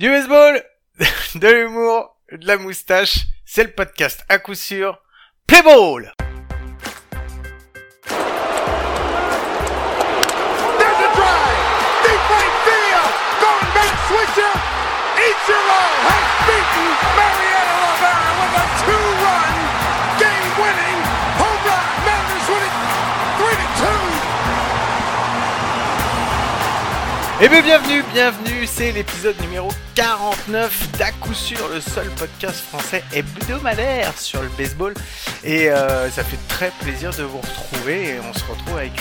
Du baseball, de l'humour, de la moustache, c'est le podcast à coup sûr. Play ball! Ichiro has beaten Mariano Rivera with a two-run Eh bien bienvenue, bienvenue, c'est l'épisode numéro 49 d'à coup sûr le seul podcast français hebdomadaire sur le baseball et euh, ça fait très plaisir de vous retrouver et on se retrouve avec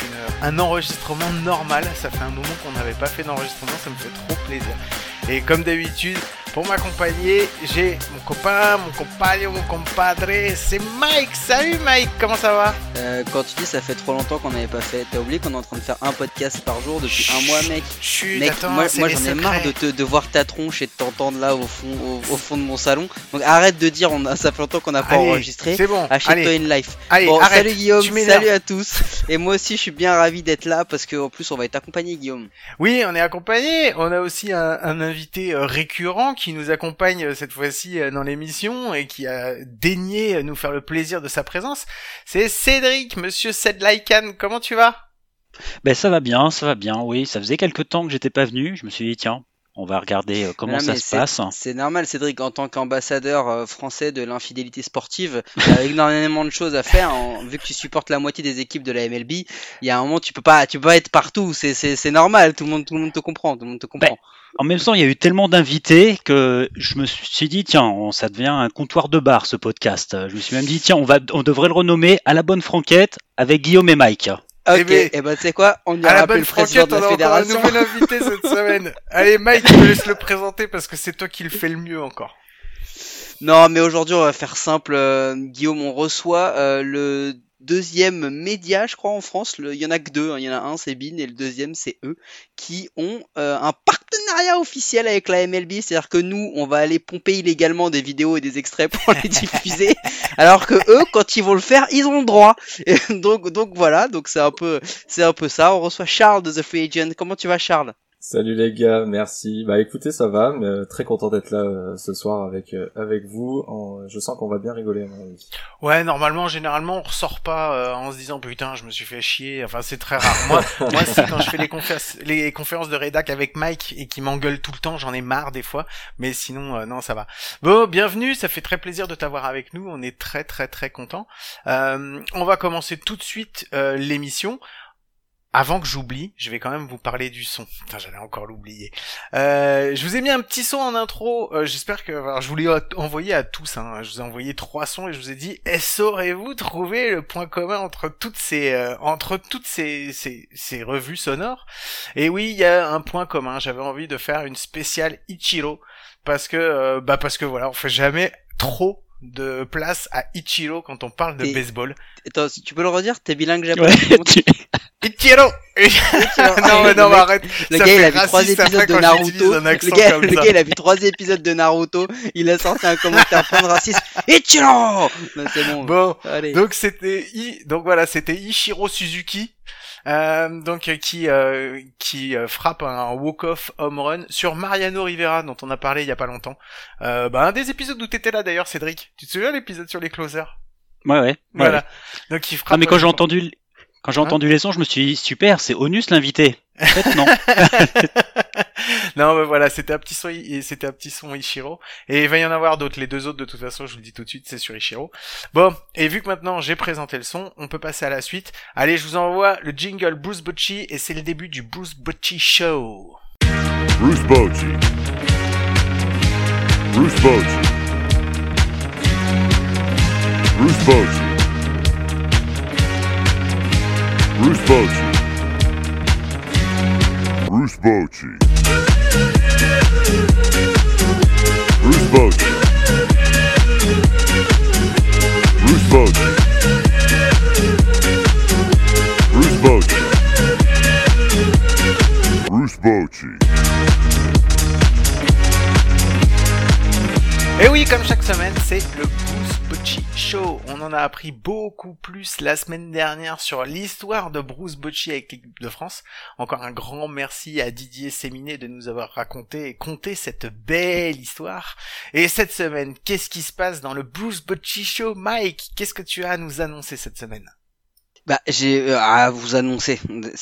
un enregistrement normal, ça fait un moment qu'on n'avait pas fait d'enregistrement, ça me fait trop plaisir. Et comme d'habitude, pour m'accompagner, j'ai mon copain, mon compagnon, mon compadre, c'est Mike. Salut Mike, comment ça va? Euh, quand tu dis ça fait trop longtemps qu'on n'avait pas fait, t'as oublié qu'on est en train de faire un podcast par jour depuis un mois, mec? Chut, Mec, attends, moi, j'en ai marre de, te, de voir ta tronche et de t'entendre là au fond, au, au fond de mon salon. Donc arrête de dire on a, ça fait longtemps qu'on n'a pas Allez, enregistré. C'est bon, Achète-toi une life. allez, bon, arrête. salut Guillaume, salut à tous. Et moi aussi je suis bien ravi d'être là parce qu'en plus on va être accompagné Guillaume. Oui, on est accompagné. On a aussi un, un invité euh, récurrent qui nous accompagne euh, cette fois-ci euh, dans l'émission et qui a daigné euh, nous faire le plaisir de sa présence. C'est Cédric, Monsieur Sedlaikan. Comment tu vas? Ben ça va bien, ça va bien, oui. Ça faisait quelques temps que j'étais pas venu. Je me suis dit tiens, on va regarder comment Non, ça se passe. C'est normal Cédric en tant qu'ambassadeur français de l'infidélité sportive, il y a énormément de choses à faire. en- vu que tu supportes la moitié des équipes de la MLB, il y a un moment tu peux pas, tu peux pas être partout. C'est c'est c'est normal. Tout le monde tout le monde te comprend. Tout le monde te comprend. En même temps, il y a eu tellement d'invités que je me suis dit tiens, on- ça devient un comptoir de bar ce podcast. Je me suis même dit tiens, on va, on devrait le renommer à la bonne franquette avec Guillaume et Mike. Ok, Eh ben, et ben tu sais quoi, on À ira la bonne le président franquette, de on a un nouvel invité cette semaine. Allez, Mike, je te laisse le présenter parce que c'est toi qui le fais le mieux encore. Non, mais aujourd'hui, on va faire simple. euh, Guillaume, on reçoit euh, le deuxième média, je crois, en France. Le- Il y en a que deux. hein. Il y en a un, c'est Bean, et le deuxième, c'est eux, qui ont euh, un partenariat officiel avec la MLB. C'est-à-dire que nous, on va aller pomper illégalement des vidéos et des extraits pour les diffuser, alors que eux, quand ils vont le faire, ils ont le droit. Et donc, donc voilà. Donc c'est un peu, c'est un peu ça. On reçoit Charles de The Free Agent. Comment tu vas, Charles? Salut les gars, merci. Bah écoutez, ça va, mais euh, très content d'être là euh, ce soir avec euh, avec vous. En- Je sens qu'on va bien rigoler à mon avis. Ouais, normalement, généralement, on ressort pas euh, en se disant putain, je me suis fait chier. Enfin, c'est très rare. Moi, moi, c'est quand je fais les conférences, les conférences de rédac avec Mike et qui m'engueule tout le temps, j'en ai marre des fois. Mais sinon, euh, non, ça va. Bon, bienvenue. Ça fait très plaisir de t'avoir avec nous. On est très, très, très content. Euh, on va commencer tout de suite euh, l'émission. Avant que j'oublie, je vais quand même vous parler du son. Putain, j'allais encore l'oublier. Euh, je vous ai mis un petit son en intro. euh, J'espère que alors, je vous l'ai envoyé à tous. Hein. Je vous ai envoyé trois sons et je vous ai dit eh, saurez-vous trouver le point commun entre toutes ces euh, entre toutes ces, ces ces revues sonores? Et oui, il y a un point commun. J'avais envie de faire une spéciale Ichiro parce que euh, bah parce que voilà, on fait jamais trop de place à Ichiro quand on parle de Et- baseball. Attends, si tu peux le redire T'es bilingue japonais Ouais, tu- Ichiro Non mais non, mais arrête. Le Ça gars, il a vu trois épisodes de Naruto. Le gars, le il a vu trois épisodes de Naruto. Il a sorti un commentaire plein de raciste. Ichiro Non, C'est bon. Bon, Allez. Donc c'était I... donc voilà, c'était Ishiro Suzuki. Euh, donc euh, qui euh, qui euh, frappe un walk-off home run sur Mariano Rivera dont on a parlé il y a pas longtemps. Euh, bah un des épisodes où t'étais là d'ailleurs Cédric. Tu te souviens l'épisode sur les closers? Ouais, ouais. ouais. Voilà. Donc il frappe. Non, mais quand j'ai entendu, quand j'ai Hein? entendu les sons, je me suis dit super, c'est Onus l'invité. Non. non mais voilà, c'était un petit son c'était un petit son Ishiro et il va y en avoir d'autres les deux autres de toute façon, je vous le dis tout de suite, c'est sur Ishiro. Bon, et vu que maintenant j'ai présenté le son, on peut passer à la suite. Allez, je vous envoie le jingle Bruce Bocci et c'est le début du Bruce Bocci show. Bruce Bochy. Bruce Bochy. Bruce Bochy. Bruce Bochy. Et oui, comme chaque semaine, c'est le On en a appris beaucoup plus la semaine dernière sur l'histoire de Bruce Bocci avec l'équipe de France. Encore un grand merci à Didier Séminé de nous avoir raconté et conté cette belle histoire. Et cette semaine, qu'est-ce qui se passe dans le Bruce Bocci Show? Mike, qu'est-ce que tu as à nous annoncer cette semaine? Bah, j'ai euh, à vous annoncer.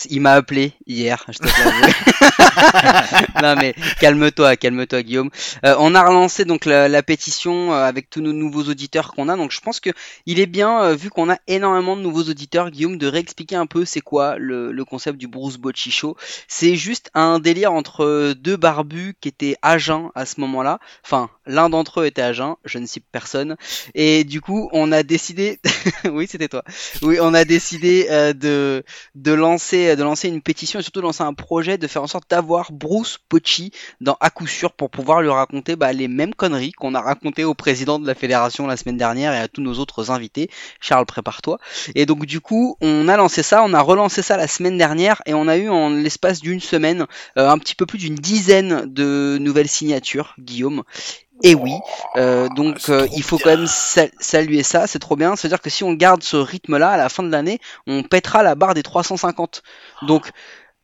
Il m'a appelé hier. Je te non mais calme-toi, calme-toi Guillaume. Euh, on a relancé donc la, la pétition euh, avec tous nos nouveaux auditeurs qu'on a. Donc je pense que il est bien euh, vu qu'on a énormément de nouveaux auditeurs, Guillaume, de réexpliquer un peu c'est quoi le, le concept du Bruce Bocci Show. C'est juste un délire entre deux barbus qui étaient à jeun à ce moment-là. Enfin, l'un d'entre eux était à jeun, je ne sais personne. Et du coup, on a décidé. oui, c'était toi. Oui, on a décidé euh, de de lancer de lancer une pétition et surtout de lancer un projet de faire en sorte d'avoir Bruce Bocci dans à coup sûr pour pouvoir lui raconter bah, les mêmes conneries qu'on a racontées au président de la fédération la semaine dernière et à tous nos autres invités. Charles, prépare-toi. Et donc du coup, on a lancé ça, on a relancé ça la semaine dernière et on a eu en l'espace d'une semaine euh, un petit peu plus d'une dizaine de nouvelles signatures, Guillaume. Et oui, euh, donc c'est euh, il faut bien. quand même sal- saluer ça, c'est trop bien. C'est-à-dire que si on garde ce rythme-là à la fin de l'année, on pètera la barre des 350. Donc là,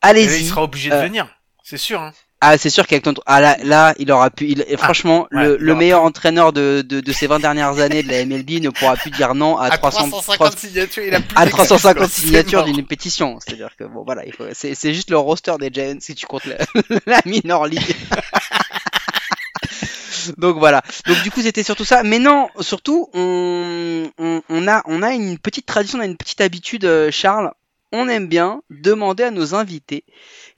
allez-y. il sera obligé de Euh, venir, c'est sûr. Hein. Ah, c'est sûr qu'avec ton... Ah là, là, il aura pu. il- et franchement, ouais, le, le meilleur entraîneur de, de, de ces 20 dernières années de la MLB ne pourra plus dire non à, À 300, 350 signatures, il a plus à d'excuses, 350 quoi, c'est signatures d'une pétition. C'est-à-dire que bon, voilà, il faut. C'est, c'est juste le roster des Giants si tu comptes la, la minor league. Donc voilà. Donc du coup c'était surtout ça. Mais non, surtout on, a a une petite tradition, on a une petite habitude, euh, Charles. On aime bien demander à nos invités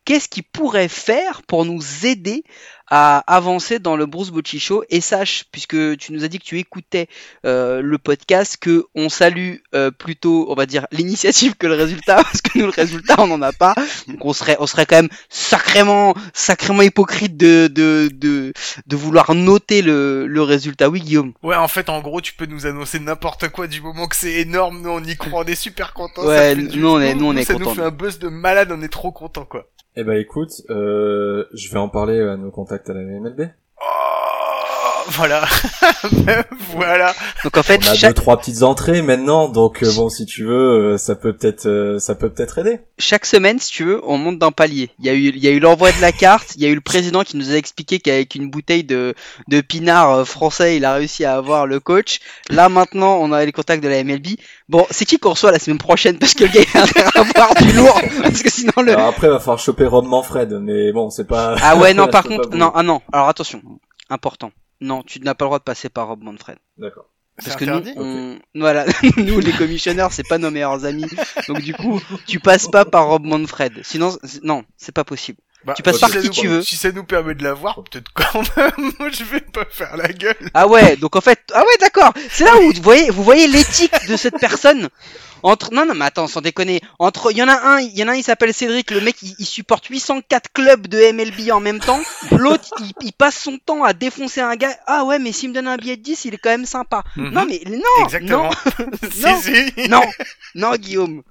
qu'est-ce qu'ils pourraient faire pour nous aider à avancer dans le Bruce Bocci Show et sache puisque tu nous as dit que tu écoutais euh, le podcast que on salue euh, plutôt on va dire l'initiative que le résultat parce que nous le résultat on n'en a pas donc on serait on serait quand même sacrément sacrément hypocrite de de de, de vouloir noter le, le résultat oui Guillaume Ouais, en fait, en gros, tu peux nous annoncer n'importe quoi du moment que c'est énorme. Nous, on y croit, on est super contents. ça Ouais, nous, on est- nous, on est Ça contents. nous fait un buzz de malade, on est trop contents, quoi. Eh ben écoute, euh, je vais en parler à nos contacts تقدر نعمل به؟ Voilà. voilà. donc en fait On a chaque, deux trois petites entrées maintenant, donc euh, bon si tu veux, euh, ça peut peut-être euh, ça peut peut-être aider. chaque semaine, si tu veux, on monte d'un palier. Il y a eu, il y a eu l'envoi de la carte, il y a eu le président qui nous a expliqué qu'avec une bouteille de, de pinard euh, français, il a réussi à avoir le coach. Là, maintenant, on a les contacts de la MLB. Bon, c'est qui qu'on reçoit la semaine prochaine? Parce que le gars, il a à avoir du lourd. Parce que sinon, le, Alors après, va falloir choper Rob Manfred, mais bon, c'est pas. ah ouais, non, par contre, vous- non, ah non. Alors attention. Important. Non, tu n'as pas le droit de passer par Rob Manfred. D'accord. C'est Parce que nous, voilà, nous les commissionneurs, c'est pas nos meilleurs amis. Donc du coup, tu passes pas par Rob Manfred. Sinon, non, c'est pas possible. Bah, tu passes si par qui nous- tu veux. Si ça nous permet de l'avoir, peut-être quand même. Moi, je vais pas faire la gueule. Ah ouais, donc en fait, ah ouais, d'accord. C'est là où vous voyez, vous voyez l'éthique de cette personne. Entre, non, non, mais attends, sans déconner. Entre, il y en a un, il y en a un, il s'appelle Cédric, le mec, il, il supporte 804 clubs de MLB en même temps. L'autre, il, il passe son temps à défoncer un gars. Ah ouais, mais s'il me donne un billet de 10, il est quand même sympa. Mhm. Non, mais non, Exactement. non, si, si. non, non, Guillaume.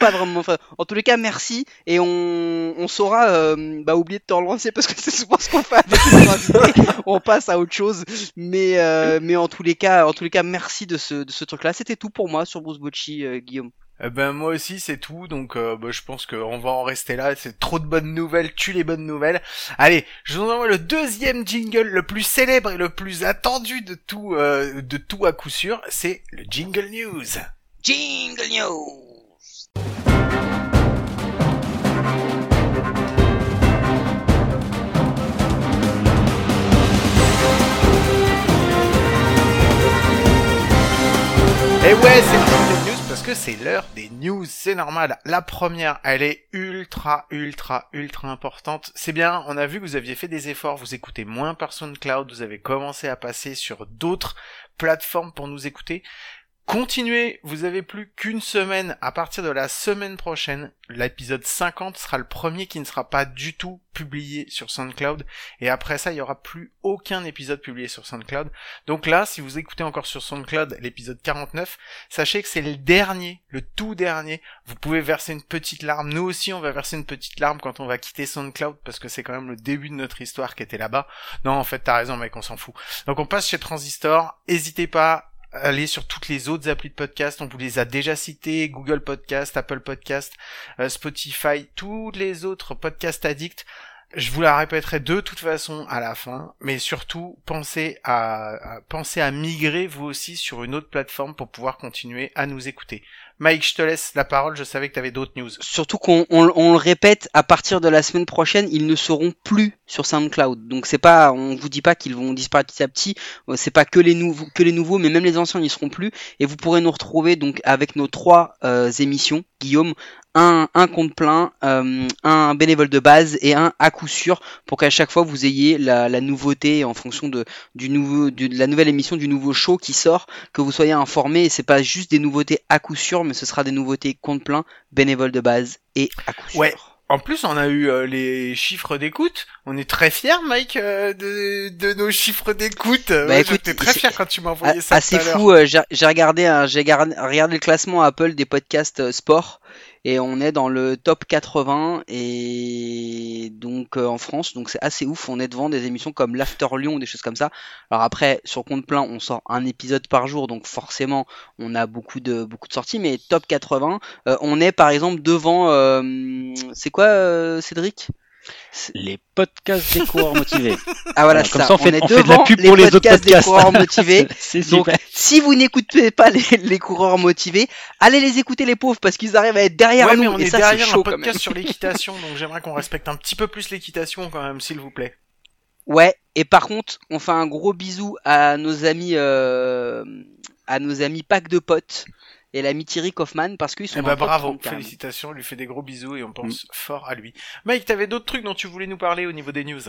Pas vraiment. Enfin, en tous les cas, merci. Et on, on saura euh, bah, oublier de te relancer parce que c'est souvent ce qu'on fait avec invités. on passe à autre chose. Mais, euh, mais en tous les cas, en tous les cas, merci de ce, de ce truc-là. C'était tout pour moi sur Bruce Bocci, euh, Guillaume. Eh ben moi aussi c'est tout donc euh, bah, je pense qu'on va en rester là c'est trop de bonnes nouvelles tue les bonnes nouvelles allez je vous envoie le deuxième jingle le plus célèbre et le plus attendu de tout euh, de tout à coup sûr c'est le jingle news Jingle News. Et ouais, c'est le jingle news parce que c'est l'heure des news, c'est normal. La première, elle est ultra, ultra, ultra importante. C'est bien, on a vu que vous aviez fait des efforts, vous écoutez moins par SoundCloud, vous avez commencé à passer sur d'autres plateformes pour nous écouter. Continuez, vous avez plus qu'une semaine. À partir de la semaine prochaine, l'épisode 50 sera le premier qui ne sera pas du tout publié sur SoundCloud. Et après ça, il y aura plus aucun épisode publié sur SoundCloud. Donc là, si vous écoutez encore sur SoundCloud l'épisode 49, sachez que c'est le dernier, le tout dernier. Vous pouvez verser une petite larme. Nous aussi, on va verser une petite larme quand on va quitter SoundCloud parce que c'est quand même le début de notre histoire qui était là-bas. Non, en fait, t'as raison, mec, on s'en fout. Donc on passe chez Transistor. N'hésitez pas allez sur toutes les autres applis de podcast, on vous les a déjà cités, Google Podcast, Apple Podcast, euh, Spotify, tous les autres podcasts addicts. Je vous la répéterai de toute façon à la fin, mais surtout pensez pensez à migrer vous aussi sur une autre plateforme pour pouvoir continuer à nous écouter. Mike, je te laisse la parole, je savais que tu avais d'autres news. Surtout qu'on on- on le répète, à partir de la semaine prochaine, ils ne seront plus sur SoundCloud. Donc c'est pas, on vous dit pas qu'ils vont disparaître petit à petit. euh, C'est pas que les nouveaux, que les nouveaux, mais même les anciens n'y seront plus. Et vous pourrez nous retrouver donc avec nos trois euh, émissions, Guillaume, un, un compte plein, euh, un bénévole de base et un à coup sûr, pour qu'à chaque fois vous ayez la, la nouveauté en fonction de du nouveau, de la nouvelle émission, du nouveau show qui sort, que vous soyez informés. Et c'est pas juste des nouveautés à coup sûr, mais ce sera des nouveautés compte plein, bénévole de base et à coup sûr. Ouais. En plus, on a eu euh, les chiffres d'écoute. On est très fiers, Mike, euh, de, de nos chiffres d'écoute. Bah, Ouais, écoute, J'étais très fier quand tu m'as envoyé ça. assez tout à fou. euh, j'ai regardé, j'ai gar- regardé le classement Apple des podcasts euh, sport et on est dans le top 80 et donc euh, en France, donc c'est assez ouf. On est devant des émissions comme l'After Lyon, des choses comme ça. Alors après, sur compte plein, on sort un épisode par jour, donc forcément, on a beaucoup de beaucoup de sorties. Mais top 80, euh, on est par exemple devant. euh, c'est quoi, Cédric? Les podcasts des coureurs motivés. Ah voilà, Voilà, c'est comme ça. ça, on fait- est on fait de la pub les pour les autres podcasts des coureurs motivés. C'est Donc, super. si vous n'écoutez pas les, les coureurs motivés, allez les écouter les pauvres parce qu'ils arrivent à être derrière Ouais, nous mais on et est ça c'est derrière chaud un quand même. podcast sur l'équitation, donc j'aimerais qu'on respecte un petit peu plus l'équitation quand même, s'il vous plaît. Ouais, et par contre, on fait un gros bisou à nos amis euh, à nos amis Pack de potes et l'ami Thierry Kaufmann parce qu'ils sont Eh bah bravo, 30 carrément. félicitations, on lui fait des gros bisous et on Mm. pense fort à lui. Mike, t'avais d'autres trucs dont tu voulais nous parler au niveau des news?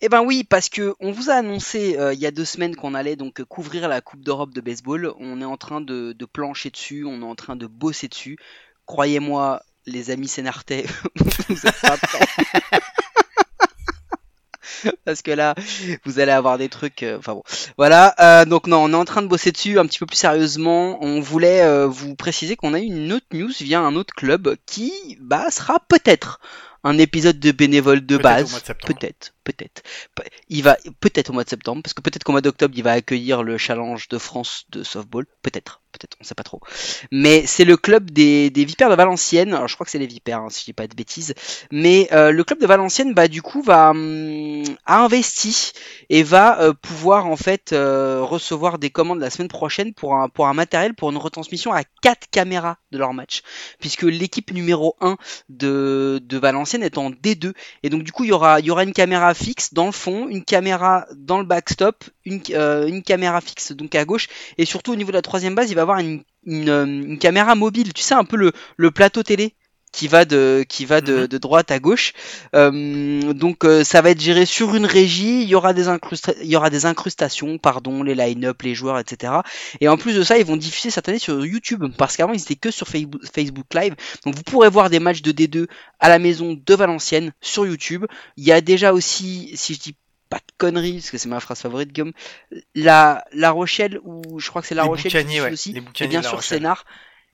Eh ben oui, parce que on vous a annoncé euh, il y a deux semaines qu'on allait donc couvrir la Coupe d'Europe de baseball. On est en train de, de plancher dessus, on est en train de bosser dessus. Croyez-moi, les amis Sénartais, vous êtes pas prêts. Parce que là, vous allez avoir des trucs. euh, Enfin bon, voilà. euh, donc non, on est en train de bosser dessus un petit peu plus sérieusement. On voulait euh, vous préciser qu'on a eu une autre news via un autre club qui, bah, sera peut-être un épisode de bénévole de base. Peut-être, peut-être. Pe- Il va peut-être au mois de septembre, parce que peut-être qu'au mois d'octobre il va accueillir le challenge de France de softball. Peut-être, peut-être, on sait pas trop. Mais c'est le club des, des Vipères de Valenciennes. Alors je crois que c'est les Vipères, hein, si je dis pas de bêtises. Mais euh, le club de Valenciennes, bah du coup, va hum, investi et va euh, pouvoir en fait euh, recevoir des commandes la semaine prochaine pour un pour un matériel pour une retransmission à quatre caméras de leur match, puisque l'équipe numéro 1 de de Valenciennes est en D2 et donc du coup il y aura il y aura une caméra fixe dans le fond, une caméra dans le backstop, une euh, une caméra fixe donc à gauche. Et surtout au niveau de la troisième base il va avoir une euh, caméra mobile, tu sais un peu le plateau télé qui va de qui va de, Mhm. de droite à gauche. Euh, donc euh, ça va être géré sur une régie. Il y aura des il y aura des incrustations, pardon, les line-up, les joueurs, etc. Et en plus de ça, ils vont diffuser cette année sur YouTube parce qu'avant ils étaient que sur Facebook, Live. Donc vous pourrez voir des matchs de D2 à la maison de Valenciennes sur YouTube. Il y a déjà aussi, si je dis pas de conneries, parce que c'est ma phrase favorite, Guillaume, la, la Rochelle, ou je crois que c'est La Les Rochelle ouais, aussi, et boucaniers bien sûr. Sénart.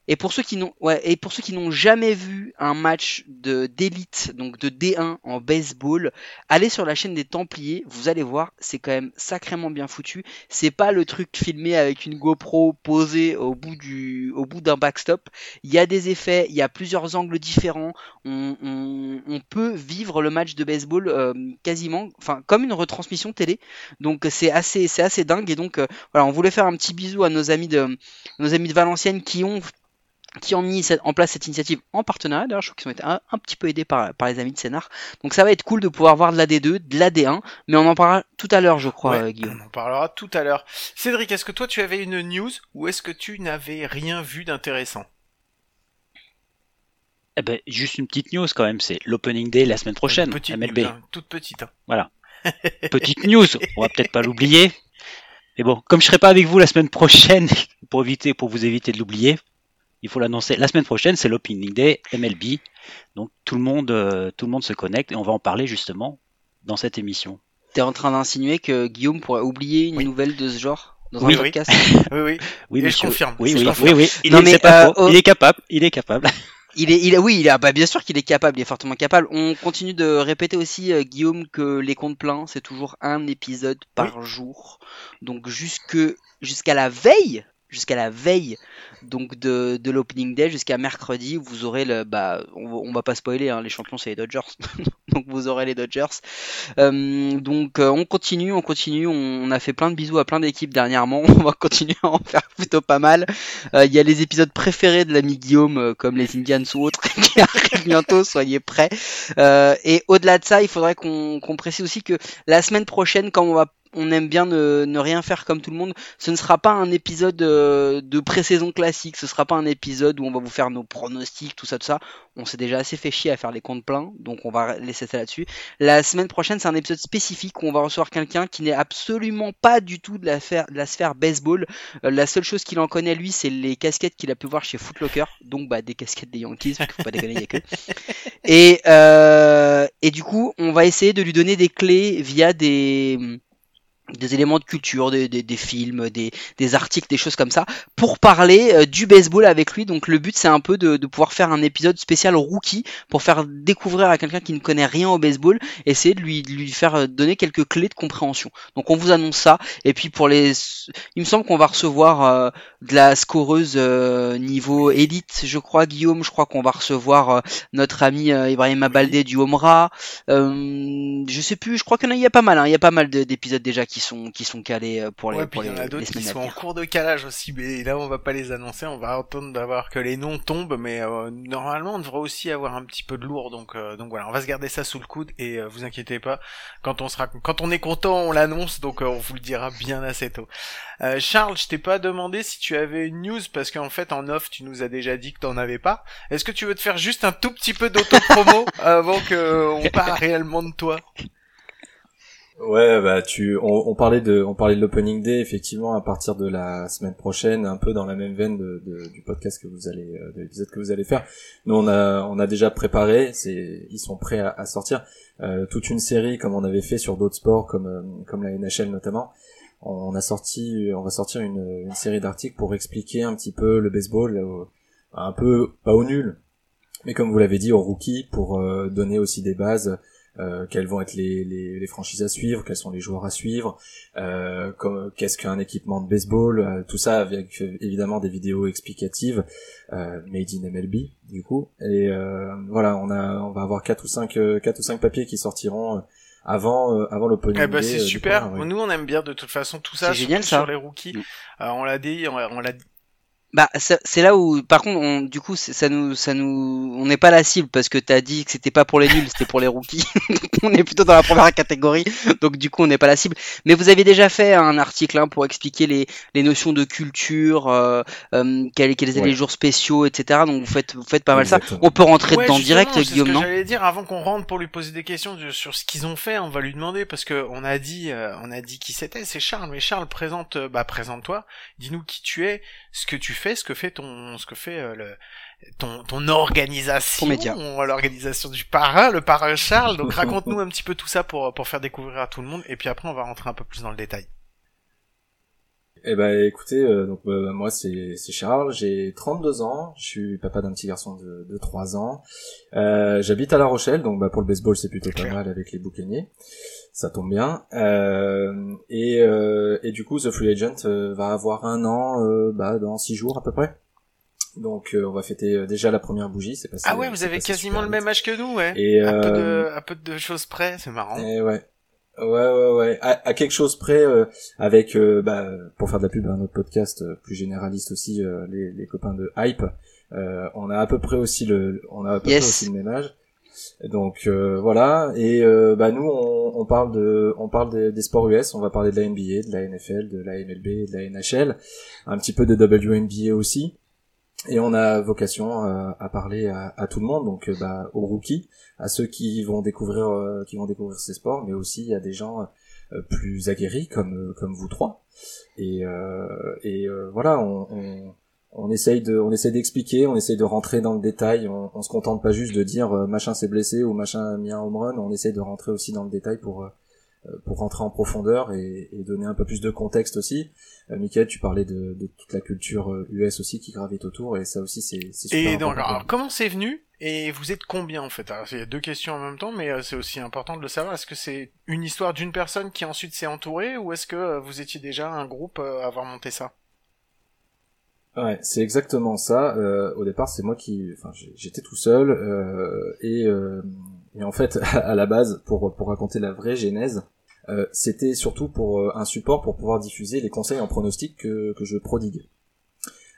Et pour ceux qui n'ont et pour ceux qui n'ont jamais vu un match de d'élite, donc de D1 en baseball, allez sur la chaîne des Templiers, vous allez voir, c'est quand même sacrément bien foutu. C'est pas le truc filmé avec une GoPro posée au bout du au bout d'un backstop. Il y a des effets, il y a plusieurs angles différents. On, on, on peut vivre le match de baseball euh, quasiment, enfin comme une retransmission télé. Donc c'est assez c'est assez dingue et donc euh, voilà, on voulait faire un petit bisou à nos amis de nos amis de Valenciennes qui ont qui ont mis en place cette initiative en partenariat. D'ailleurs, je crois qu'ils ont été un, un petit peu aidés par, par les amis de Sénart. Donc ça va être cool de pouvoir voir de la D2, de la D1, mais on en parlera tout à l'heure, je crois, Ouais, euh, Guillaume. On en parlera tout à l'heure. Cédric, est-ce que toi tu avais une news ou est-ce que tu n'avais rien vu d'intéressant? Eh ben, juste une petite news quand même, c'est l'opening day la semaine prochaine, petite MLB. news, hein, toute petite. hein. Petite news, on va peut-être pas l'oublier. Et bon, comme je serai pas avec vous la semaine prochaine, pour éviter, pour vous éviter de l'oublier, il faut l'annoncer. La semaine prochaine, c'est l'Opening Day MLB. Donc tout le monde, euh, tout le monde se connecte et on va en parler justement dans cette émission. T'es en train d'insinuer que Guillaume pourrait oublier une Oui. nouvelle de ce genre dans Oui, un oui. podcast Oui, oui. Oui, je confirme. Oui, Je oui, confirme. oui, oui. Il, Non, est, mais, euh, oh. il est capable. Il est capable. Il est, il oui, il ah bah bien sûr qu'il est capable, il est fortement capable. On continue de répéter aussi, euh, Guillaume, que les comptes pleins, c'est toujours un épisode par jour. Donc jusque, jusqu'à la veille, jusqu'à la veille, donc de, de l'opening day, jusqu'à mercredi, vous aurez le, bah, on, va- pas spoiler, hein, les champions c'est les Dodgers, donc vous aurez les Dodgers. Euh, donc euh, on continue, on continue, on, a fait plein de bisous à plein d'équipes dernièrement, on va continuer à en faire plutôt pas mal. Euh, Il y a les épisodes préférés de l'ami Guillaume, comme les Indians ou autres, qui arrivent bientôt, soyez prêts. Et au-delà de ça, il faudrait qu'on qu'on précise aussi que la semaine prochaine, quand on va on aime bien ne, ne rien faire comme tout le monde. Ce ne sera pas un épisode euh, de pré-saison classique. Ce sera pas un épisode où on va vous faire nos pronostics, tout ça, tout ça. On s'est déjà assez fait chier à faire les comptes pleins, donc on va laisser ça là-dessus. La semaine prochaine, c'est un épisode spécifique où on va recevoir quelqu'un qui n'est absolument pas du tout de la, sphère- baseball. Euh, la seule chose qu'il en connaît, lui, c'est les casquettes qu'il a pu voir chez Footlocker. Donc, bah, des casquettes des Yankees, parce qu'il faut pas déconner, il a que. Euh, et du coup, on va essayer de lui donner des clés via des, des éléments de culture, des, des, des films, des, des articles, des choses comme ça, pour parler euh, du baseball avec lui. Donc le but c'est un peu de, de pouvoir faire un épisode spécial rookie pour faire découvrir à quelqu'un qui ne connaît rien au baseball, essayer de lui, de lui faire euh, donner quelques clés de compréhension. Donc on vous annonce ça. Et puis pour les, il me semble qu'on va recevoir euh, de la scoreuse euh, niveau élite, je crois Guillaume, je crois qu'on va recevoir euh, notre ami euh, Ibrahim Abaldé du Omra. Euh, je sais plus, je crois qu'il y a, il y a pas mal, hein, il y a pas mal de- d'épisodes déjà qui sont qui sont calés euh, pour les ouais, pour puis il y les, en a les d'autres qui sont en cours de calage aussi, mais là on va pas les annoncer, on va attendre d'avoir que les noms tombent, mais euh, normalement on devrait aussi avoir un petit peu de lourd, donc euh, donc voilà, on va se garder ça sous le coude et euh, vous inquiétez pas, quand on sera, quand on est content on l'annonce, donc on vous le dira bien assez tôt. Charles, je t'ai pas demandé si tu avais une news parce qu'en fait en off tu nous as déjà dit que t'en avais pas. Est-ce que tu veux te faire juste un tout petit peu d'auto-promo avant que on parle réellement de toi? Ouais, bah tu, on, on parlait de, on parlait de l'opening day effectivement à partir de la semaine prochaine, un peu dans la même veine de, de- du podcast que vous allez, euh, de l'épisode que vous allez faire. Nous on a, on a déjà préparé, c'est, ils sont prêts à, à sortir euh, toute une série comme on avait fait sur d'autres sports comme, euh, comme la NHL notamment. On a sorti, on va sortir une, une série d'articles pour expliquer un petit peu le baseball, euh, un peu pas au nul, mais comme vous l'avez dit au rookie pour euh, donner aussi des bases euh, quelles vont être les, les, les franchises à suivre, quels sont les joueurs à suivre, euh, comme- qu'est-ce qu'un équipement de baseball, euh, tout ça avec euh, évidemment des vidéos explicatives euh, made in MLB du coup. Et euh, voilà, on a on va avoir quatre ou cinq quatre ou cinq papiers qui sortiront euh, avant euh, avant l'opening Eh ben c'est super. Nous on aime bien de toute façon tout ça. C'est génial, ça. Sur les rookies, Mm. Euh, on l'a dit, on, on l'a dit. Bah ça- c'est là où par contre on, du coup ça nous ça nous on n'est pas la cible parce que t'as dit que c'était pas pour les nuls c'était pour les rookies. Donc, on est plutôt dans la première catégorie. Donc du coup on n'est pas la cible. Mais vous avez déjà fait un article hein, pour expliquer les, les notions de culture euh, euh, quels, quels étaient Ouais. les jours spéciaux etc donc vous faites vous faites pas mal ça. Exactement. on peut rentrer Ouais, dedans direct ce Guillaume que non J'allais dire. Avant qu'on rentre pour lui poser des questions sur ce qu'ils ont fait, on va lui demander parce que on a dit, euh, on a dit qui c'était, c'est Charles. Mais Charles présente, euh, bah présente-toi, dis-nous qui tu es, ce que tu fais, ce que fait ton, ce que fait euh, le ton, ton organisation, média. l'organisation du parrain, le parrain Charles. Donc raconte-nous un petit peu tout ça pour pour faire découvrir à tout le monde et puis après on va rentrer un peu plus dans le détail. Eh ben écoutez, euh, donc euh, moi c'est c'est Charles, j'ai 32 ans, je suis papa d'un petit garçon de, de 3 ans. Euh, J'habite à La Rochelle, donc bah, pour le baseball c'est plutôt pas Clair. mal avec les boucaniers, ça tombe bien. Euh, et, euh, et du coup The Free Agent euh, va avoir un an euh, bah, dans 6 jours à peu près. Donc euh, on va fêter euh, déjà la première bougie, c'est passé. Ah ouais, vous avez quasiment le même âge que nous, ouais. Et À peu de, à peu de choses près, c'est marrant. et ouais. Ouais, ouais, ouais. À, à quelque chose près, euh, avec, euh, bah, pour faire de la pub à un autre podcast euh, plus généraliste aussi, euh, les, les copains de Hype, euh, on a à peu près aussi le, on a à peu Yes. près aussi le même âge. Donc euh, voilà. Et euh, bah nous, on, on parle de, on parle des, sports US. On va parler de la NBA, de la NFL, de la MLB, de la NHL, un petit peu de WNBA aussi. Et on a vocation euh, à parler à, à tout le monde, donc euh, bah, aux rookies, à ceux qui vont découvrir, euh, qui vont découvrir ces sports, mais aussi à des gens plus aguerris comme comme vous trois. Et et voilà, on, on on essaye de on essaye d'expliquer, on essaye de rentrer dans le détail. On, on se contente pas juste de dire euh, machin s'est blessé ou machin a mis un home run. On essaye de rentrer aussi dans le détail pour euh, pour rentrer en profondeur et, et donner un peu plus de contexte aussi. Euh, Michael, tu parlais de, de toute la culture euh, US aussi qui gravite autour et ça aussi c'est c'est super Et donc, alors, comment c'est venu Et vous êtes combien en fait? Alors, Il y a deux questions en même temps, mais euh, c'est aussi important de le savoir. Est-ce que c'est une histoire d'une personne qui ensuite s'est entourée, ou est-ce que euh, vous étiez déjà un groupe euh, à avoir monté ça? Ouais, c'est exactement ça. Euh, au départ, c'est moi qui, enfin, j'étais tout seul euh, et, euh, et en fait, à la base, pour pour raconter la vraie genèse, euh, c'était surtout pour euh, un support pour pouvoir diffuser les conseils en pronostic que que je prodigue.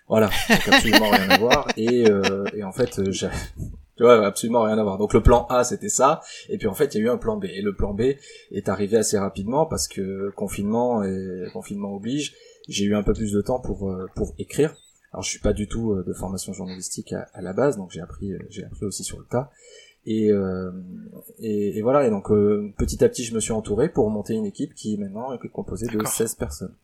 Voilà, donc absolument rien à voir. Et euh, et en fait, tu vois, absolument rien à voir. Donc le plan A, c'était ça, et puis en fait, il y a eu un plan B. Et le plan B est arrivé assez rapidement parce que confinement et confinement oblige, j'ai eu un peu plus de temps pour euh, pour écrire. Alors je suis pas du tout euh, de formation journalistique à, à la base, donc j'ai appris euh, j'ai appris aussi sur le tas. Et, euh, et, et voilà, et donc euh, petit à petit je me suis entouré pour monter une équipe qui maintenant est composée de D'accord. 16 personnes.